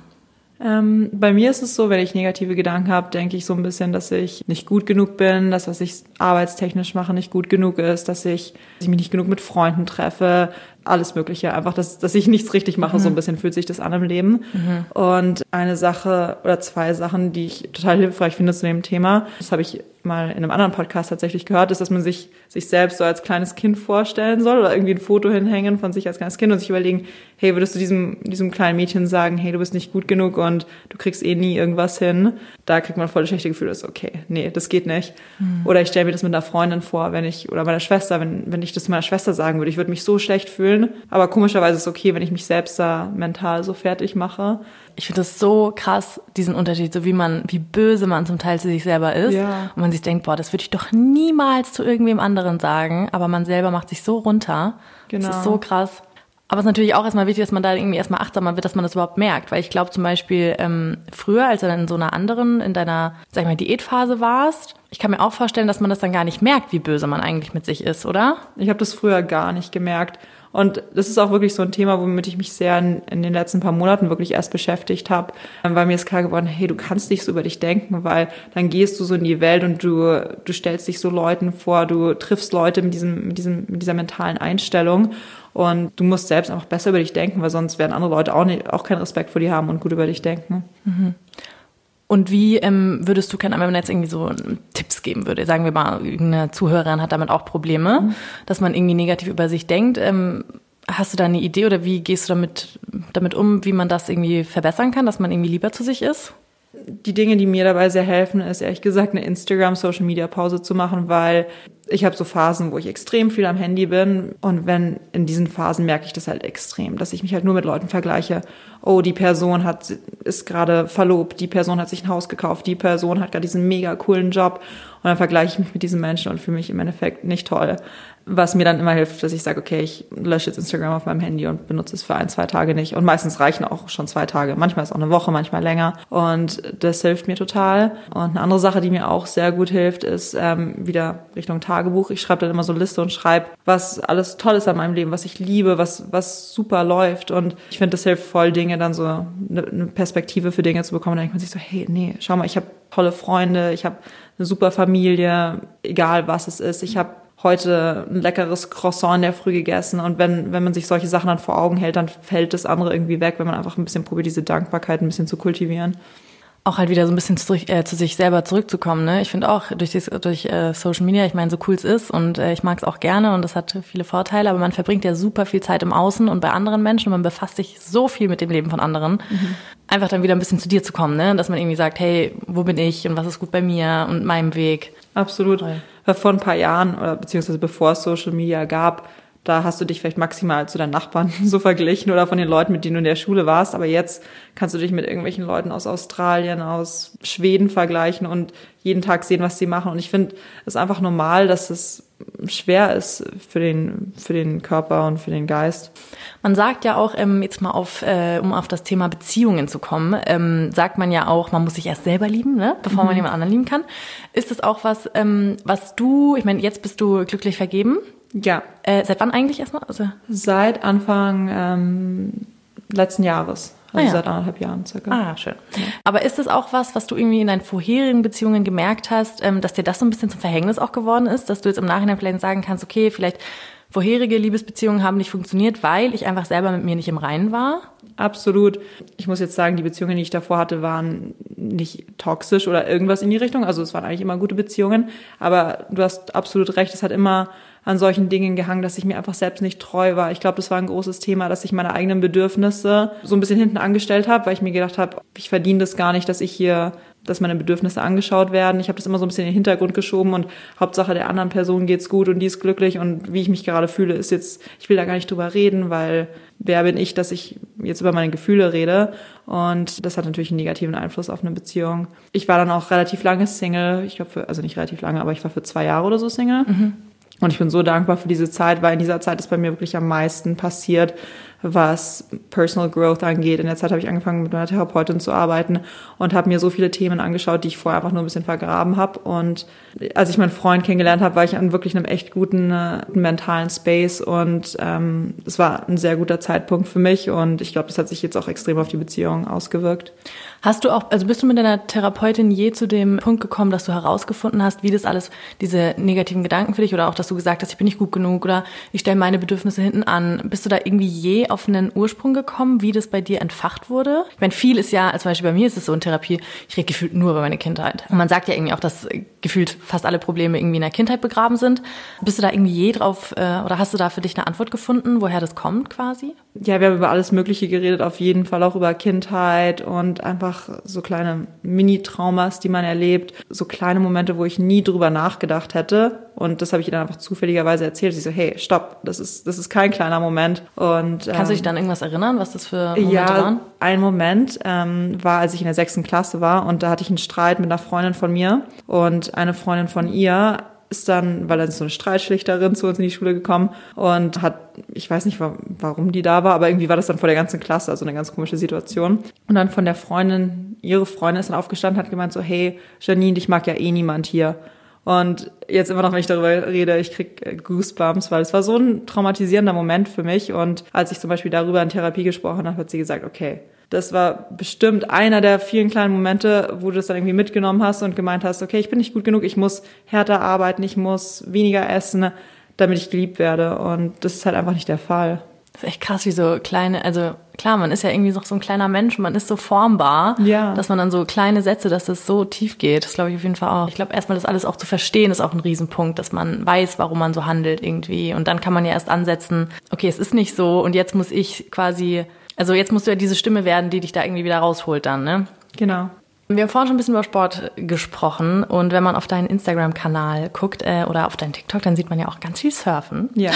Ähm, bei mir ist es so, wenn ich negative Gedanken habe, denke ich so ein bisschen, dass ich nicht gut genug bin, dass was ich arbeitstechnisch mache nicht gut genug ist, dass ich, dass ich mich nicht genug mit Freunden treffe, alles Mögliche. Einfach, dass, dass ich nichts richtig mache, mhm. so ein bisschen fühlt sich das an im Leben. Mhm. Und eine Sache oder zwei Sachen, die ich total hilfreich finde zu dem Thema, das habe ich mal in einem anderen Podcast tatsächlich gehört, ist, dass man sich, sich selbst so als kleines Kind vorstellen soll oder irgendwie ein Foto hinhängen von sich als kleines Kind und sich überlegen, hey, würdest du diesem, diesem kleinen Mädchen sagen, hey, du bist nicht gut genug und du kriegst eh nie irgendwas hin. Da kriegt man voll das schlechte Gefühl, das ist okay, nee, das geht nicht. Mhm. Oder ich stelle mir das mit einer Freundin vor, wenn ich, oder meiner Schwester, wenn, wenn ich das meiner Schwester sagen würde, ich würde mich so schlecht fühlen. Aber komischerweise ist es okay, wenn ich mich selbst da mental so fertig mache. Ich finde das so krass, diesen Unterschied, so wie man, wie böse man zum Teil zu sich selber ist. Ja. Und man sich denkt, boah, das würde ich doch niemals zu irgendwem anderen sagen. Aber man selber macht sich so runter. Genau. Das ist so krass. Aber es ist natürlich auch erstmal wichtig, dass man da irgendwie erstmal achtsamer wird, dass man das überhaupt merkt. Weil ich glaube zum Beispiel, ähm, früher, als du dann in so einer anderen, in deiner, sag ich mal, Diätphase warst, ich kann mir auch vorstellen, dass man das dann gar nicht merkt, wie böse man eigentlich mit sich ist, oder? Ich habe das früher gar nicht gemerkt. Und das ist auch wirklich so ein Thema, womit ich mich sehr in, in den letzten paar Monaten wirklich erst beschäftigt habe, weil mir ist klar geworden, hey, du kannst nicht so über dich denken, weil dann gehst du so in die Welt und du, du stellst dich so Leuten vor, du triffst Leute mit, diesem, mit, diesem, mit dieser mentalen Einstellung und du musst selbst einfach besser über dich denken, weil sonst werden andere Leute auch, nicht, auch keinen Respekt vor dir haben und gut über dich denken. Mhm. Und wie ähm, würdest du, wenn man jetzt irgendwie so Tipps geben würde? Sagen wir mal, irgendeine Zuhörerin hat damit auch Probleme, mhm. dass man irgendwie negativ über sich denkt. Ähm, hast du da eine Idee oder wie gehst du damit, damit um, wie man das irgendwie verbessern kann, dass man irgendwie lieber zu sich ist? Die Dinge, die mir dabei sehr helfen, ist ehrlich gesagt eine Instagram-Social-Media-Pause zu machen, weil ich habe so Phasen, wo ich extrem viel am Handy bin. Und wenn in diesen Phasen merke ich das halt extrem, dass ich mich halt nur mit Leuten vergleiche. Oh, die Person hat ist gerade verlobt, die Person hat sich ein Haus gekauft, die Person hat gerade diesen mega coolen Job. Und dann vergleiche ich mich mit diesen Menschen und fühle mich im Endeffekt nicht toll was mir dann immer hilft, dass ich sage, okay, ich lösche jetzt Instagram auf meinem Handy und benutze es für ein, zwei Tage nicht. Und meistens reichen auch schon zwei Tage. Manchmal ist auch eine Woche, manchmal länger. Und das hilft mir total. Und eine andere Sache, die mir auch sehr gut hilft, ist ähm, wieder Richtung Tagebuch. Ich schreibe dann immer so Liste und schreibe, was alles toll ist an meinem Leben, was ich liebe, was, was super läuft. Und ich finde, das hilft voll, Dinge dann so eine Perspektive für Dinge zu bekommen. Dann denkt man sich so, hey, nee, schau mal, ich habe tolle Freunde, ich habe eine super Familie, egal was es ist. Ich habe heute ein leckeres Croissant in der Früh gegessen. Und wenn, wenn man sich solche Sachen dann vor Augen hält, dann fällt das andere irgendwie weg, wenn man einfach ein bisschen probiert, diese Dankbarkeit ein bisschen zu kultivieren. Auch halt wieder so ein bisschen zu, äh, zu sich selber zurückzukommen. Ne? Ich finde auch durch, dies, durch äh, Social Media, ich meine, so cool es ist und äh, ich mag es auch gerne und das hat viele Vorteile, aber man verbringt ja super viel Zeit im Außen und bei anderen Menschen und man befasst sich so viel mit dem Leben von anderen. Mhm. Einfach dann wieder ein bisschen zu dir zu kommen, ne? dass man irgendwie sagt, hey, wo bin ich und was ist gut bei mir und meinem Weg. Absolut. Toll. Vor ein paar Jahren oder beziehungsweise bevor es Social Media gab, da hast du dich vielleicht maximal zu deinen Nachbarn so verglichen oder von den Leuten, mit denen du in der Schule warst. Aber jetzt kannst du dich mit irgendwelchen Leuten aus Australien, aus Schweden vergleichen und jeden Tag sehen, was sie machen. Und ich finde es einfach normal, dass es schwer ist für den, für den Körper und für den Geist. Man sagt ja auch, ähm, jetzt mal auf, äh, um auf das Thema Beziehungen zu kommen, ähm, sagt man ja auch, man muss sich erst selber lieben, ne, bevor mhm. man jemand anderen lieben kann. Ist das auch was, ähm, was du, ich meine, jetzt bist du glücklich vergeben? Ja. Äh, seit wann eigentlich erstmal? Also seit Anfang ähm, letzten Jahres. Also ah, ja. seit anderthalb Jahren circa. Ah, schön. Aber ist das auch was, was du irgendwie in deinen vorherigen Beziehungen gemerkt hast, ähm, dass dir das so ein bisschen zum Verhängnis auch geworden ist, dass du jetzt im Nachhinein vielleicht sagen kannst, okay, vielleicht vorherige Liebesbeziehungen haben nicht funktioniert, weil ich einfach selber mit mir nicht im Reinen war? Absolut. Ich muss jetzt sagen, die Beziehungen, die ich davor hatte, waren nicht toxisch oder irgendwas in die Richtung. Also es waren eigentlich immer gute Beziehungen. Aber du hast absolut recht, es hat immer an solchen Dingen gehangen, dass ich mir einfach selbst nicht treu war. Ich glaube, das war ein großes Thema, dass ich meine eigenen Bedürfnisse so ein bisschen hinten angestellt habe, weil ich mir gedacht habe, ich verdiene das gar nicht, dass ich hier dass meine Bedürfnisse angeschaut werden. Ich habe das immer so ein bisschen in den Hintergrund geschoben und Hauptsache der anderen Person geht's gut und die ist glücklich und wie ich mich gerade fühle, ist jetzt, ich will da gar nicht drüber reden, weil wer bin ich, dass ich jetzt über meine Gefühle rede? Und das hat natürlich einen negativen Einfluss auf eine Beziehung. Ich war dann auch relativ lange Single. Ich glaube, also nicht relativ lange, aber ich war für zwei Jahre oder so Single. Mhm. Und ich bin so dankbar für diese Zeit, weil in dieser Zeit ist bei mir wirklich am meisten passiert, was Personal Growth angeht. In der Zeit habe ich angefangen, mit meiner Therapeutin zu arbeiten und habe mir so viele Themen angeschaut, die ich vorher einfach nur ein bisschen vergraben habe. Und als ich meinen Freund kennengelernt habe, war ich an wirklich einem echt guten äh, mentalen Space und ähm, es war ein sehr guter Zeitpunkt für mich und ich glaube, das hat sich jetzt auch extrem auf die Beziehung ausgewirkt. Hast du auch, also bist du mit deiner Therapeutin je zu dem Punkt gekommen, dass du herausgefunden hast, wie das alles, diese negativen Gedanken für dich oder auch, dass du gesagt hast, ich bin nicht gut genug oder ich stelle meine Bedürfnisse hinten an. Bist du da irgendwie je auf einen Ursprung gekommen, wie das bei dir entfacht wurde? Ich meine, viel ist ja, als Beispiel bei mir ist es so in Therapie, ich rede gefühlt nur über meine Kindheit. Und man sagt ja irgendwie auch, dass gefühlt fast alle Probleme irgendwie in der Kindheit begraben sind. Bist du da irgendwie je drauf äh, oder hast du da für dich eine Antwort gefunden, woher das kommt quasi? Ja, wir haben über alles Mögliche geredet, auf jeden Fall auch über Kindheit und einfach so kleine Mini-Traumas, die man erlebt, so kleine Momente, wo ich nie drüber nachgedacht hätte. Und das habe ich ihr dann einfach zufälligerweise erzählt. Sie so, hey, stopp, das ist, das ist kein kleiner Moment. Und, Kannst ähm, du dich ähm, dann irgendwas erinnern, was das für Momente ja, waren? Ein Moment ähm, war, als ich in der sechsten Klasse war und da hatte ich einen Streit mit einer Freundin von mir und eine Freundin von ihr ist dann, weil dann ist so eine Streitschlichterin zu uns in die Schule gekommen und hat, ich weiß nicht, warum die da war, aber irgendwie war das dann vor der ganzen Klasse, also eine ganz komische Situation. Und dann von der Freundin, ihre Freundin ist dann aufgestanden, hat gemeint so, hey, Janine, dich mag ja eh niemand hier. Und jetzt immer noch, wenn ich darüber rede, ich krieg äh, Goosebumps, weil es war so ein traumatisierender Moment für mich. Und als ich zum Beispiel darüber in Therapie gesprochen habe, hat sie gesagt, okay, das war bestimmt einer der vielen kleinen Momente, wo du das dann irgendwie mitgenommen hast und gemeint hast, okay, ich bin nicht gut genug, ich muss härter arbeiten, ich muss weniger essen, damit ich geliebt werde. Und das ist halt einfach nicht der Fall. Das ist echt krass, wie so kleine, also klar, man ist ja irgendwie noch so ein kleiner Mensch, man ist so formbar, ja. dass man dann so kleine Sätze, dass das so tief geht. Das glaube ich auf jeden Fall auch. Ich glaube, erstmal das alles auch zu verstehen, ist auch ein Riesenpunkt, dass man weiß, warum man so handelt irgendwie. Und dann kann man ja erst ansetzen, okay, es ist nicht so und jetzt muss ich quasi also jetzt musst du ja diese Stimme werden, die dich da irgendwie wieder rausholt dann, ne? Genau. Wir haben vorhin schon ein bisschen über Sport gesprochen und wenn man auf deinen Instagram-Kanal guckt äh, oder auf deinen TikTok, dann sieht man ja auch ganz viel Surfen. Ja.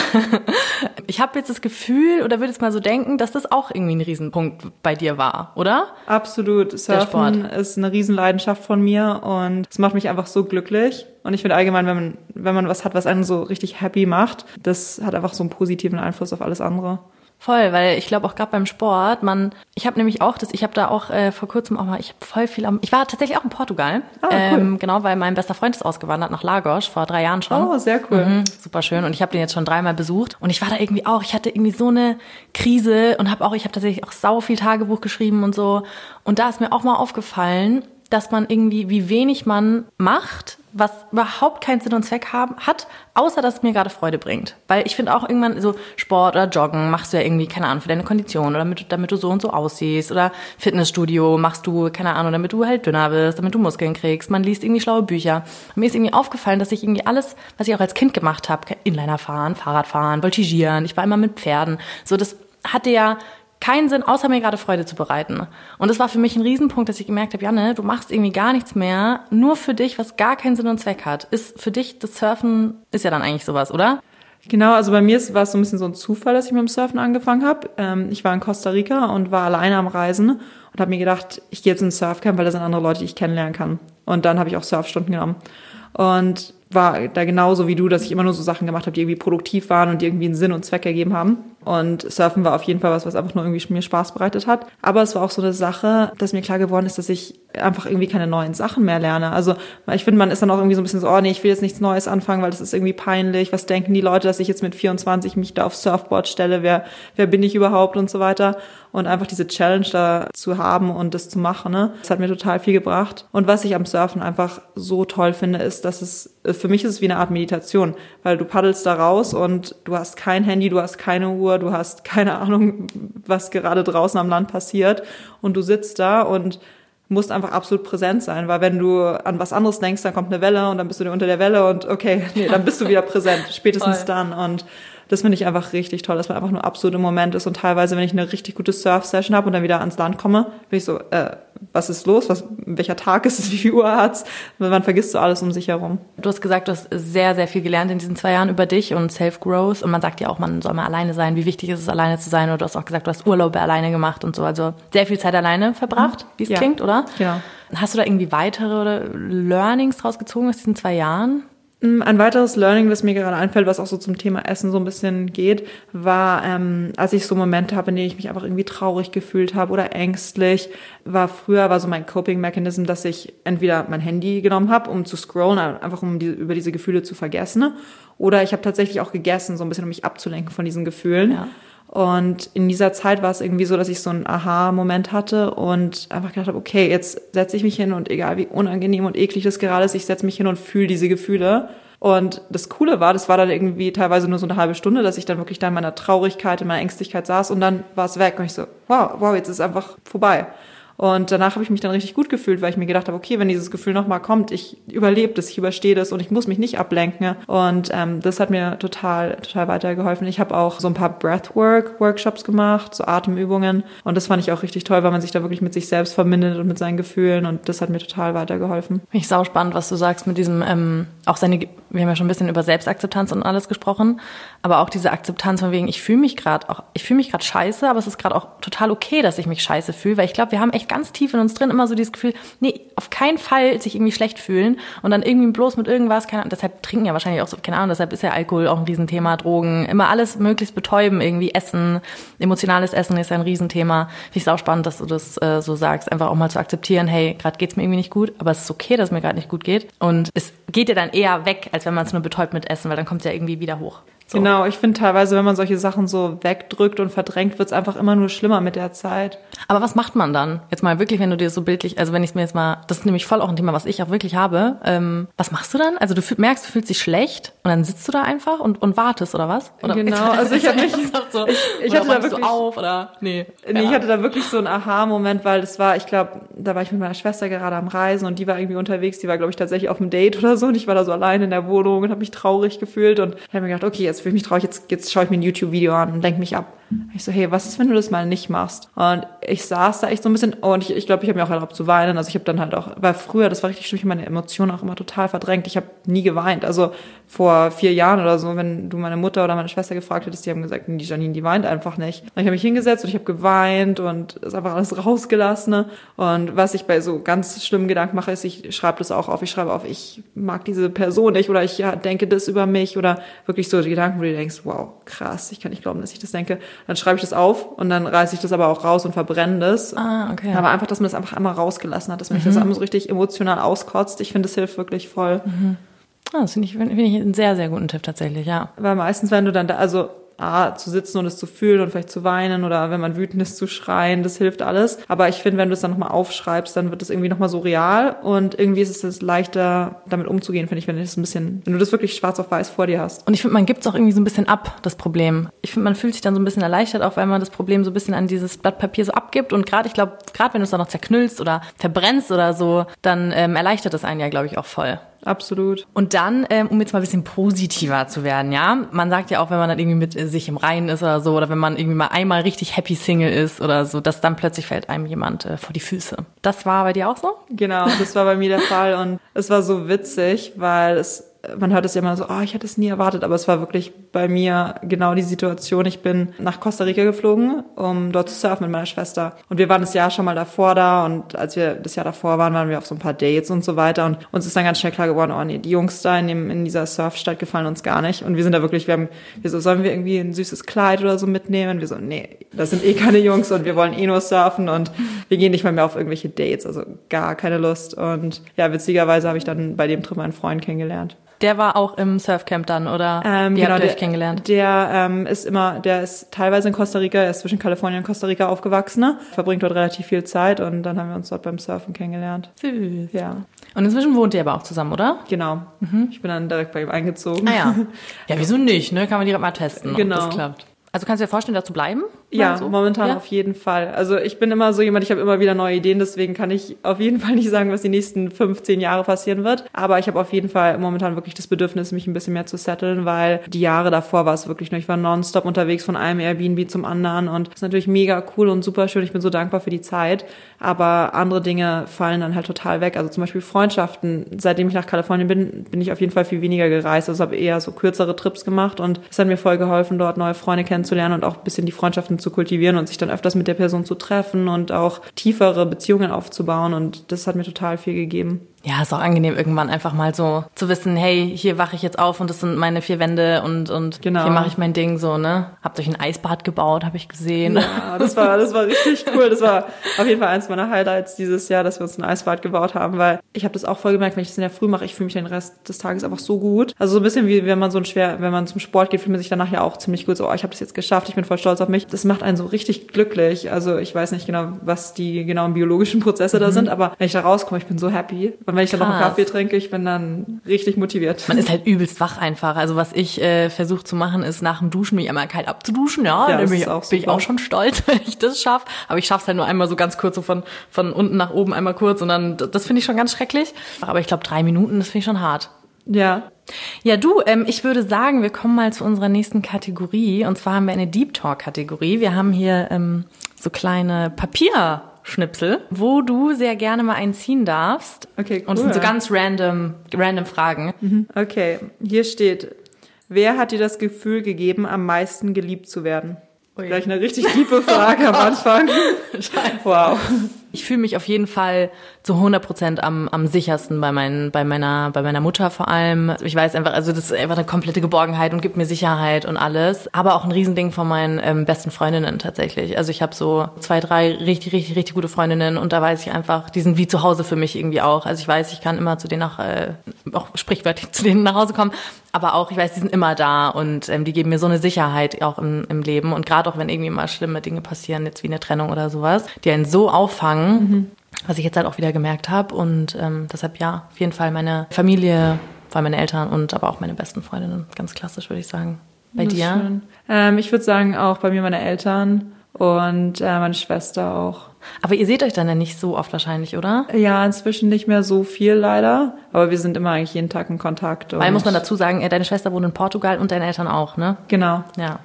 ich habe jetzt das Gefühl oder würde jetzt mal so denken, dass das auch irgendwie ein Riesenpunkt bei dir war, oder? Absolut. Surfen ist eine Riesenleidenschaft von mir und es macht mich einfach so glücklich. Und ich finde allgemein, wenn man, wenn man was hat, was einen so richtig happy macht, das hat einfach so einen positiven Einfluss auf alles andere. Voll, weil ich glaube auch gerade beim Sport, man, ich habe nämlich auch das, ich habe da auch äh, vor kurzem auch mal, ich habe voll viel am, ich war tatsächlich auch in Portugal, ah, cool. ähm, genau, weil mein bester Freund ist ausgewandert nach Lagos vor drei Jahren schon. Oh, sehr cool, mhm, super schön und ich habe den jetzt schon dreimal besucht und ich war da irgendwie auch, ich hatte irgendwie so eine Krise und habe auch, ich habe tatsächlich auch sau viel Tagebuch geschrieben und so und da ist mir auch mal aufgefallen, dass man irgendwie, wie wenig man macht, was überhaupt keinen Sinn und Zweck haben, hat, außer dass es mir gerade Freude bringt. Weil ich finde auch irgendwann so Sport oder Joggen machst du ja irgendwie, keine Ahnung, für deine Kondition oder damit, damit du so und so aussiehst oder Fitnessstudio machst du, keine Ahnung, damit du halt dünner bist, damit du Muskeln kriegst. Man liest irgendwie schlaue Bücher. Und mir ist irgendwie aufgefallen, dass ich irgendwie alles, was ich auch als Kind gemacht habe, Inliner fahren, Fahrrad fahren, Voltigieren, ich war immer mit Pferden, so das hatte ja keinen Sinn, außer mir gerade Freude zu bereiten. Und das war für mich ein Riesenpunkt, dass ich gemerkt habe, Janne, du machst irgendwie gar nichts mehr, nur für dich, was gar keinen Sinn und Zweck hat. Ist für dich das Surfen, ist ja dann eigentlich sowas, oder? Genau, also bei mir war es so ein bisschen so ein Zufall, dass ich mit dem Surfen angefangen habe. Ähm, ich war in Costa Rica und war alleine am Reisen und habe mir gedacht, ich gehe jetzt ins Surfcamp, weil da sind andere Leute, die ich kennenlernen kann. Und dann habe ich auch Surfstunden genommen. Und war da genauso wie du, dass ich immer nur so Sachen gemacht habe, die irgendwie produktiv waren und die irgendwie einen Sinn und Zweck ergeben haben. Und Surfen war auf jeden Fall was, was einfach nur irgendwie mir Spaß bereitet hat. Aber es war auch so eine Sache, dass mir klar geworden ist, dass ich einfach irgendwie keine neuen Sachen mehr lerne. Also ich finde, man ist dann auch irgendwie so ein bisschen so, oh nee, ich will jetzt nichts Neues anfangen, weil das ist irgendwie peinlich. Was denken die Leute, dass ich jetzt mit 24 mich da aufs Surfboard stelle? Wer, wer bin ich überhaupt und so weiter? Und einfach diese Challenge da zu haben und das zu machen, ne? Das hat mir total viel gebracht. Und was ich am Surfen einfach so toll finde, ist, dass es, für mich ist es wie eine Art Meditation, weil du paddelst da raus und du hast kein Handy, du hast keine Uhr, du hast keine Ahnung, was gerade draußen am Land passiert und du sitzt da und musst einfach absolut präsent sein, weil wenn du an was anderes denkst, dann kommt eine Welle und dann bist du unter der Welle und okay, nee, dann bist du wieder präsent, spätestens dann und das finde ich einfach richtig toll, dass man einfach nur absolut im Moment ist und teilweise, wenn ich eine richtig gute Surf-Session habe und dann wieder ans Land komme, bin ich so, äh, was ist los? Was, welcher Tag ist es? Wie viel Uhr hat's? Man vergisst so alles um sich herum. Du hast gesagt, du hast sehr, sehr viel gelernt in diesen zwei Jahren über dich und Self-Growth. Und man sagt ja auch, man soll mal alleine sein. Wie wichtig ist es, alleine zu sein? Oder du hast auch gesagt, du hast Urlaube alleine gemacht und so. Also sehr viel Zeit alleine verbracht, wie es ja. klingt, oder? Genau. Hast du da irgendwie weitere Learnings draus gezogen aus diesen zwei Jahren? Mm, ein weiteres Learning, das mir gerade einfällt, was auch so zum Thema Essen so ein bisschen geht, war, ähm, als ich so Momente habe, in denen ich mich einfach irgendwie traurig gefühlt habe oder ängstlich, war früher war so mein Coping-Mechanism, dass ich entweder mein Handy genommen habe, um zu scrollen, einfach um die, über diese Gefühle zu vergessen, oder ich habe tatsächlich auch gegessen, so ein bisschen, um mich abzulenken von diesen Gefühlen. Ja. Und in dieser Zeit war es irgendwie so, dass ich so einen Aha-Moment hatte und einfach gedacht habe, okay, jetzt setze ich mich hin und egal wie unangenehm und eklig das gerade ist, ich setze mich hin und fühle diese Gefühle. Und das Coole war, das war dann irgendwie teilweise nur so eine halbe Stunde, dass ich dann wirklich da in meiner Traurigkeit, in meiner Ängstlichkeit saß und dann war es weg. Und ich so, wow, wow, jetzt ist es einfach vorbei. Und danach habe ich mich dann richtig gut gefühlt, weil ich mir gedacht habe, okay, wenn dieses Gefühl nochmal kommt, ich überlebe das, ich überstehe das und ich muss mich nicht ablenken. Und ähm, das hat mir total, total weitergeholfen. Ich habe auch so ein paar Breathwork-Workshops gemacht, so Atemübungen. Und das fand ich auch richtig toll, weil man sich da wirklich mit sich selbst verbindet und mit seinen Gefühlen. Und das hat mir total weitergeholfen. Finde ich sau spannend, was du sagst mit diesem, ähm, auch seine, wir haben ja schon ein bisschen über Selbstakzeptanz und alles gesprochen, aber auch diese Akzeptanz von wegen, ich fühle mich gerade auch, ich fühle mich gerade scheiße, aber es ist gerade auch total okay, dass ich mich scheiße fühle, weil ich glaube, wir haben echt ganz tief in uns drin immer so dieses Gefühl, nee, auf keinen Fall sich irgendwie schlecht fühlen und dann irgendwie bloß mit irgendwas, keine Ahnung, deshalb trinken ja wahrscheinlich auch so, keine Ahnung, deshalb ist ja Alkohol auch ein Riesenthema, Drogen, immer alles möglichst betäuben, irgendwie Essen, emotionales Essen ist ja ein Riesenthema. Finde ich auch spannend, dass du das äh, so sagst, einfach auch mal zu akzeptieren, hey, gerade geht's mir irgendwie nicht gut, aber es ist okay, dass es mir gerade nicht gut geht und es geht dir dann eher weg, als wenn man es nur betäubt mit Essen, weil dann kommt es ja irgendwie wieder hoch. So. Genau, ich finde teilweise, wenn man solche Sachen so wegdrückt und verdrängt, wird's einfach immer nur schlimmer mit der Zeit. Aber was macht man dann? Jetzt mal wirklich, wenn du dir so bildlich, also wenn ich mir jetzt mal, das ist nämlich voll auch ein Thema, was ich auch wirklich habe. Ähm, was machst du dann? Also du merkst, du fühlst dich schlecht und dann sitzt du da einfach und, und wartest oder was? Oder genau, also ich hatte mich, so, ich, ich hatte da wirklich auf oder nee. Nee, ja. ich hatte da wirklich so einen Aha-Moment, weil das war, ich glaube, da war ich mit meiner Schwester gerade am Reisen und die war irgendwie unterwegs, die war glaube ich tatsächlich auf einem Date oder so und ich war da so allein in der Wohnung und habe mich traurig gefühlt und habe mir gedacht, okay, jetzt fühle ich mich traurig, jetzt jetzt schaue ich mir ein YouTube-Video an und lenke mich ab. Ich so, hey, was ist, wenn du das mal nicht machst? Und ich saß da echt so ein bisschen, oh, und ich glaube, ich, glaub, ich habe mir auch erlaubt zu weinen. Also ich habe dann halt auch, weil früher, das war richtig schlimm, ich meine Emotionen auch immer total verdrängt. Ich habe nie geweint. Also vor vier Jahren oder so, wenn du meine Mutter oder meine Schwester gefragt hättest, die haben gesagt, die Janine, die weint einfach nicht. Und ich habe mich hingesetzt und ich habe geweint und ist einfach alles rausgelassen. Ne? Und was ich bei so ganz schlimmen Gedanken mache, ist, ich schreibe das auch auf. Ich schreibe auf, ich mag diese Person nicht oder ich ja, denke das über mich oder wirklich so die Gedanken, wo du denkst, wow, krass, ich kann nicht glauben, dass ich das denke. Dann schreibe ich das auf und dann reiße ich das aber auch raus und verbrenne das. Ah, okay. Aber einfach, dass man das einfach einmal rausgelassen hat, dass man mhm. das einmal so richtig emotional auskotzt. Ich finde, das hilft wirklich voll. Mhm. Ah, das finde ich, find ich einen sehr, sehr guten Tipp tatsächlich, ja. Weil meistens, wenn du dann da, also A, zu sitzen und es zu fühlen und vielleicht zu weinen oder wenn man wütend ist, zu schreien, das hilft alles. Aber ich finde, wenn du es dann nochmal aufschreibst, dann wird es irgendwie nochmal so real und irgendwie ist es leichter, damit umzugehen, finde ich, wenn du das ein bisschen, wenn du das wirklich schwarz auf weiß vor dir hast. Und ich finde, man gibt es auch irgendwie so ein bisschen ab, das Problem. Ich finde, man fühlt sich dann so ein bisschen erleichtert, auch weil man das Problem so ein bisschen an dieses Blatt Papier so abgibt und gerade, ich glaube, gerade wenn du es dann noch zerknüllst oder verbrennst oder so, dann ähm, erleichtert es einen ja, glaube ich, auch voll. Absolut. Und dann, ähm, um jetzt mal ein bisschen positiver zu werden, ja, man sagt ja auch, wenn man dann irgendwie mit äh, sich im Reinen ist oder so, oder wenn man irgendwie mal einmal richtig happy Single ist oder so, dass dann plötzlich fällt einem jemand äh, vor die Füße. Das war bei dir auch so? Genau, das war bei mir der Fall und es war so witzig, weil es man hört es ja immer so, oh, ich hätte es nie erwartet, aber es war wirklich bei mir genau die Situation. Ich bin nach Costa Rica geflogen, um dort zu surfen mit meiner Schwester. Und wir waren das Jahr schon mal davor da und als wir das Jahr davor waren, waren wir auf so ein paar Dates und so weiter. Und uns ist dann ganz schnell klar geworden, oh nee, die Jungs da in, dem, in dieser Surfstadt gefallen uns gar nicht. Und wir sind da wirklich, wir haben, wir so, sollen wir irgendwie ein süßes Kleid oder so mitnehmen? Wir so, nee, das sind eh keine Jungs und wir wollen eh nur surfen und wir gehen nicht mal mehr auf irgendwelche Dates, also gar keine Lust. Und ja, witzigerweise habe ich dann bei dem Trip meinen Freund kennengelernt. Der war auch im Surfcamp dann, oder? Ähm, genau, euch kennengelernt? Der ähm, ist immer, der ist teilweise in Costa Rica, er ist zwischen Kalifornien und Costa Rica aufgewachsen, ne? verbringt dort relativ viel Zeit und dann haben wir uns dort beim Surfen kennengelernt. Süß. Ja. Und inzwischen wohnt ihr aber auch zusammen, oder? Genau. Mhm. Ich bin dann direkt bei ihm eingezogen. Ah ja. Ja, wieso nicht, ne? Kann man direkt mal testen, genau. ob das klappt. Also kannst du dir vorstellen, da zu bleiben? Ja, so? momentan ja? auf jeden Fall. Also ich bin immer so jemand, ich habe immer wieder neue Ideen, deswegen kann ich auf jeden Fall nicht sagen, was die nächsten 15 Jahre passieren wird. Aber ich habe auf jeden Fall momentan wirklich das Bedürfnis, mich ein bisschen mehr zu setteln, weil die Jahre davor war es wirklich nur, ich war nonstop unterwegs von einem Airbnb zum anderen und das ist natürlich mega cool und super schön. Ich bin so dankbar für die Zeit. Aber andere Dinge fallen dann halt total weg. Also zum Beispiel Freundschaften. Seitdem ich nach Kalifornien bin, bin ich auf jeden Fall viel weniger gereist. Also habe eher so kürzere Trips gemacht und es hat mir voll geholfen, dort neue Freunde kennenzulernen und auch ein bisschen die Freundschaften zu kultivieren und sich dann öfters mit der Person zu treffen und auch tiefere Beziehungen aufzubauen. Und das hat mir total viel gegeben. Ja, ist auch angenehm, irgendwann einfach mal so zu wissen, hey, hier wache ich jetzt auf und das sind meine vier Wände und, und genau. hier mache ich mein Ding so, ne? Habt euch ein Eisbad gebaut, habe ich gesehen. Ja, das war, das war richtig cool. Das war auf jeden Fall eins meiner Highlights dieses Jahr, dass wir uns ein Eisbad gebaut haben, weil ich habe das auch voll gemerkt, wenn ich das in der Früh mache, ich fühle mich den Rest des Tages einfach so gut. Also so ein bisschen wie wenn man so ein schwer, wenn man zum Sport geht, fühlt man sich danach ja auch ziemlich gut so, oh, ich habe das jetzt geschafft, ich bin voll stolz auf mich. Das macht einen so richtig glücklich. Also ich weiß nicht genau, was die genauen biologischen Prozesse mhm. da sind, aber wenn ich da rauskomme, ich bin so happy. Und wenn ich dann noch einen Kaffee trinke, ich bin dann richtig motiviert. Man ist halt übelst wach einfach. Also was ich äh, versuche zu machen, ist nach dem Duschen mich einmal kalt abzuduschen. Ja, ja dann bin, ich, auch bin ich auch schon stolz, wenn ich das schaffe. Aber ich schaffe es halt nur einmal so ganz kurz, so von, von unten nach oben einmal kurz. Und dann, das finde ich schon ganz schrecklich. Aber ich glaube, drei Minuten, das finde ich schon hart. Ja. Ja, du, ähm, ich würde sagen, wir kommen mal zu unserer nächsten Kategorie. Und zwar haben wir eine Deep Talk-Kategorie. Wir haben hier ähm, so kleine Papier. Schnipsel, wo du sehr gerne mal einen ziehen darfst. Okay, cool. Und es sind so ganz random, random Fragen. Mhm. Okay, hier steht, wer hat dir das Gefühl gegeben, am meisten geliebt zu werden? Ui. Gleich eine richtig tiefe Frage am Anfang. Scheiße. Wow. Ich fühle mich auf jeden Fall zu 100 Prozent am, am sichersten bei, meinen, bei, meiner, bei meiner Mutter vor allem. Ich weiß einfach, also das ist einfach eine komplette Geborgenheit und gibt mir Sicherheit und alles. Aber auch ein Riesending von meinen ähm, besten Freundinnen tatsächlich. Also ich habe so zwei, drei richtig, richtig, richtig gute Freundinnen und da weiß ich einfach, die sind wie zu Hause für mich irgendwie auch. Also ich weiß, ich kann immer zu denen nach, äh, auch sprichwörtlich zu denen nach Hause kommen. Aber auch, ich weiß, die sind immer da und ähm, die geben mir so eine Sicherheit auch im, im Leben. Und gerade auch wenn irgendwie mal schlimme Dinge passieren, jetzt wie eine Trennung oder sowas, die einen so auffangen, mhm. was ich jetzt halt auch wieder gemerkt habe. Und ähm, deshalb ja, auf jeden Fall meine Familie, vor allem meine Eltern und aber auch meine besten Freundinnen. Ganz klassisch, würde ich sagen. Bei das dir? Ähm, ich würde sagen, auch bei mir meine Eltern und äh, meine Schwester auch. Aber ihr seht euch dann ja nicht so oft wahrscheinlich, oder? Ja, inzwischen nicht mehr so viel leider. Aber wir sind immer eigentlich jeden Tag in Kontakt. Weil muss man dazu sagen, äh, deine Schwester wohnt in Portugal und deine Eltern auch, ne? Genau. Ja.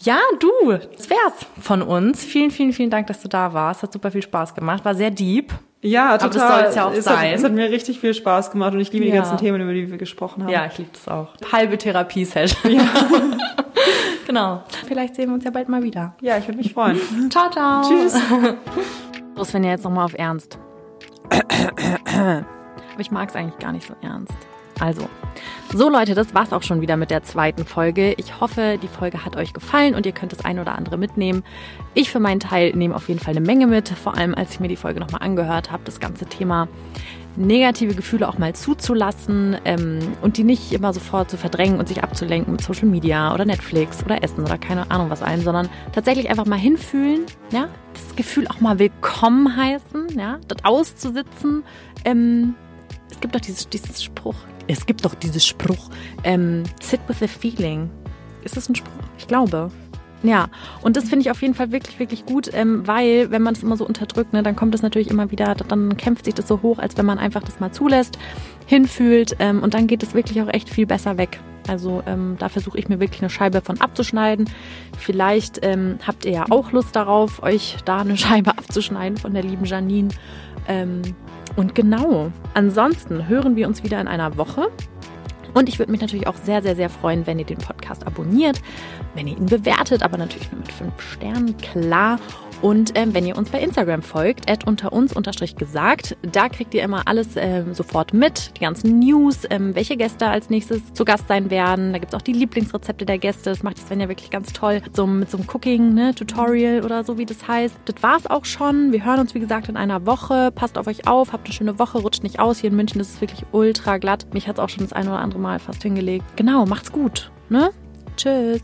Ja, du, das wär's von uns. Vielen, vielen, vielen Dank, dass du da warst. Hat super viel Spaß gemacht. War sehr deep. Ja, total. Aber das soll es ja auch es sein. Hat, es hat mir richtig viel Spaß gemacht und ich liebe ja. die ganzen Themen, über die wir gesprochen haben. Ja, ich liebe das auch. Halbe Therapie-Session. Ja. genau. Vielleicht sehen wir uns ja bald mal wieder. Ja, ich würde mich freuen. ciao, ciao. Tschüss. So, Sven, jetzt nochmal auf Ernst. Aber ich mag es eigentlich gar nicht so ernst. Also, so Leute, das war's auch schon wieder mit der zweiten Folge. Ich hoffe, die Folge hat euch gefallen und ihr könnt das ein oder andere mitnehmen. Ich für meinen Teil nehme auf jeden Fall eine Menge mit, vor allem als ich mir die Folge nochmal angehört habe, das ganze Thema negative Gefühle auch mal zuzulassen ähm, und die nicht immer sofort zu verdrängen und sich abzulenken mit Social Media oder Netflix oder Essen oder keine Ahnung was allem, sondern tatsächlich einfach mal hinfühlen, ja, das Gefühl auch mal willkommen heißen, ja, dort auszusitzen. Ähm, es gibt doch dieses, dieses Spruch, es gibt doch dieses Spruch, ähm, sit with the feeling. Ist das ein Spruch? Ich glaube. Ja, und das finde ich auf jeden Fall wirklich, wirklich gut, ähm, weil wenn man es immer so unterdrückt, ne, dann kommt es natürlich immer wieder, dann kämpft sich das so hoch, als wenn man einfach das mal zulässt, hinfühlt ähm, und dann geht es wirklich auch echt viel besser weg. Also ähm, da versuche ich mir wirklich eine Scheibe von abzuschneiden. Vielleicht ähm, habt ihr ja auch Lust darauf, euch da eine Scheibe abzuschneiden von der lieben Janine. Ähm, und genau, ansonsten hören wir uns wieder in einer Woche. Und ich würde mich natürlich auch sehr, sehr, sehr freuen, wenn ihr den Podcast abonniert, wenn ihr ihn bewertet, aber natürlich nur mit fünf Sternen, klar. Und ähm, wenn ihr uns bei Instagram folgt, at unter uns unterstrich gesagt, da kriegt ihr immer alles ähm, sofort mit, die ganzen News, ähm, welche Gäste als nächstes zu Gast sein werden. Da gibt's auch die Lieblingsrezepte der Gäste. Das macht Sven ja wirklich ganz toll. So mit so einem Cooking-Tutorial ne, oder so, wie das heißt. Das war's auch schon. Wir hören uns, wie gesagt, in einer Woche. Passt auf euch auf, habt eine schöne Woche, rutscht nicht aus. Hier in München ist es wirklich ultra glatt. Mich hat's auch schon das eine oder andere Mal fast hingelegt. Genau, macht's gut. Ne? Tschüss.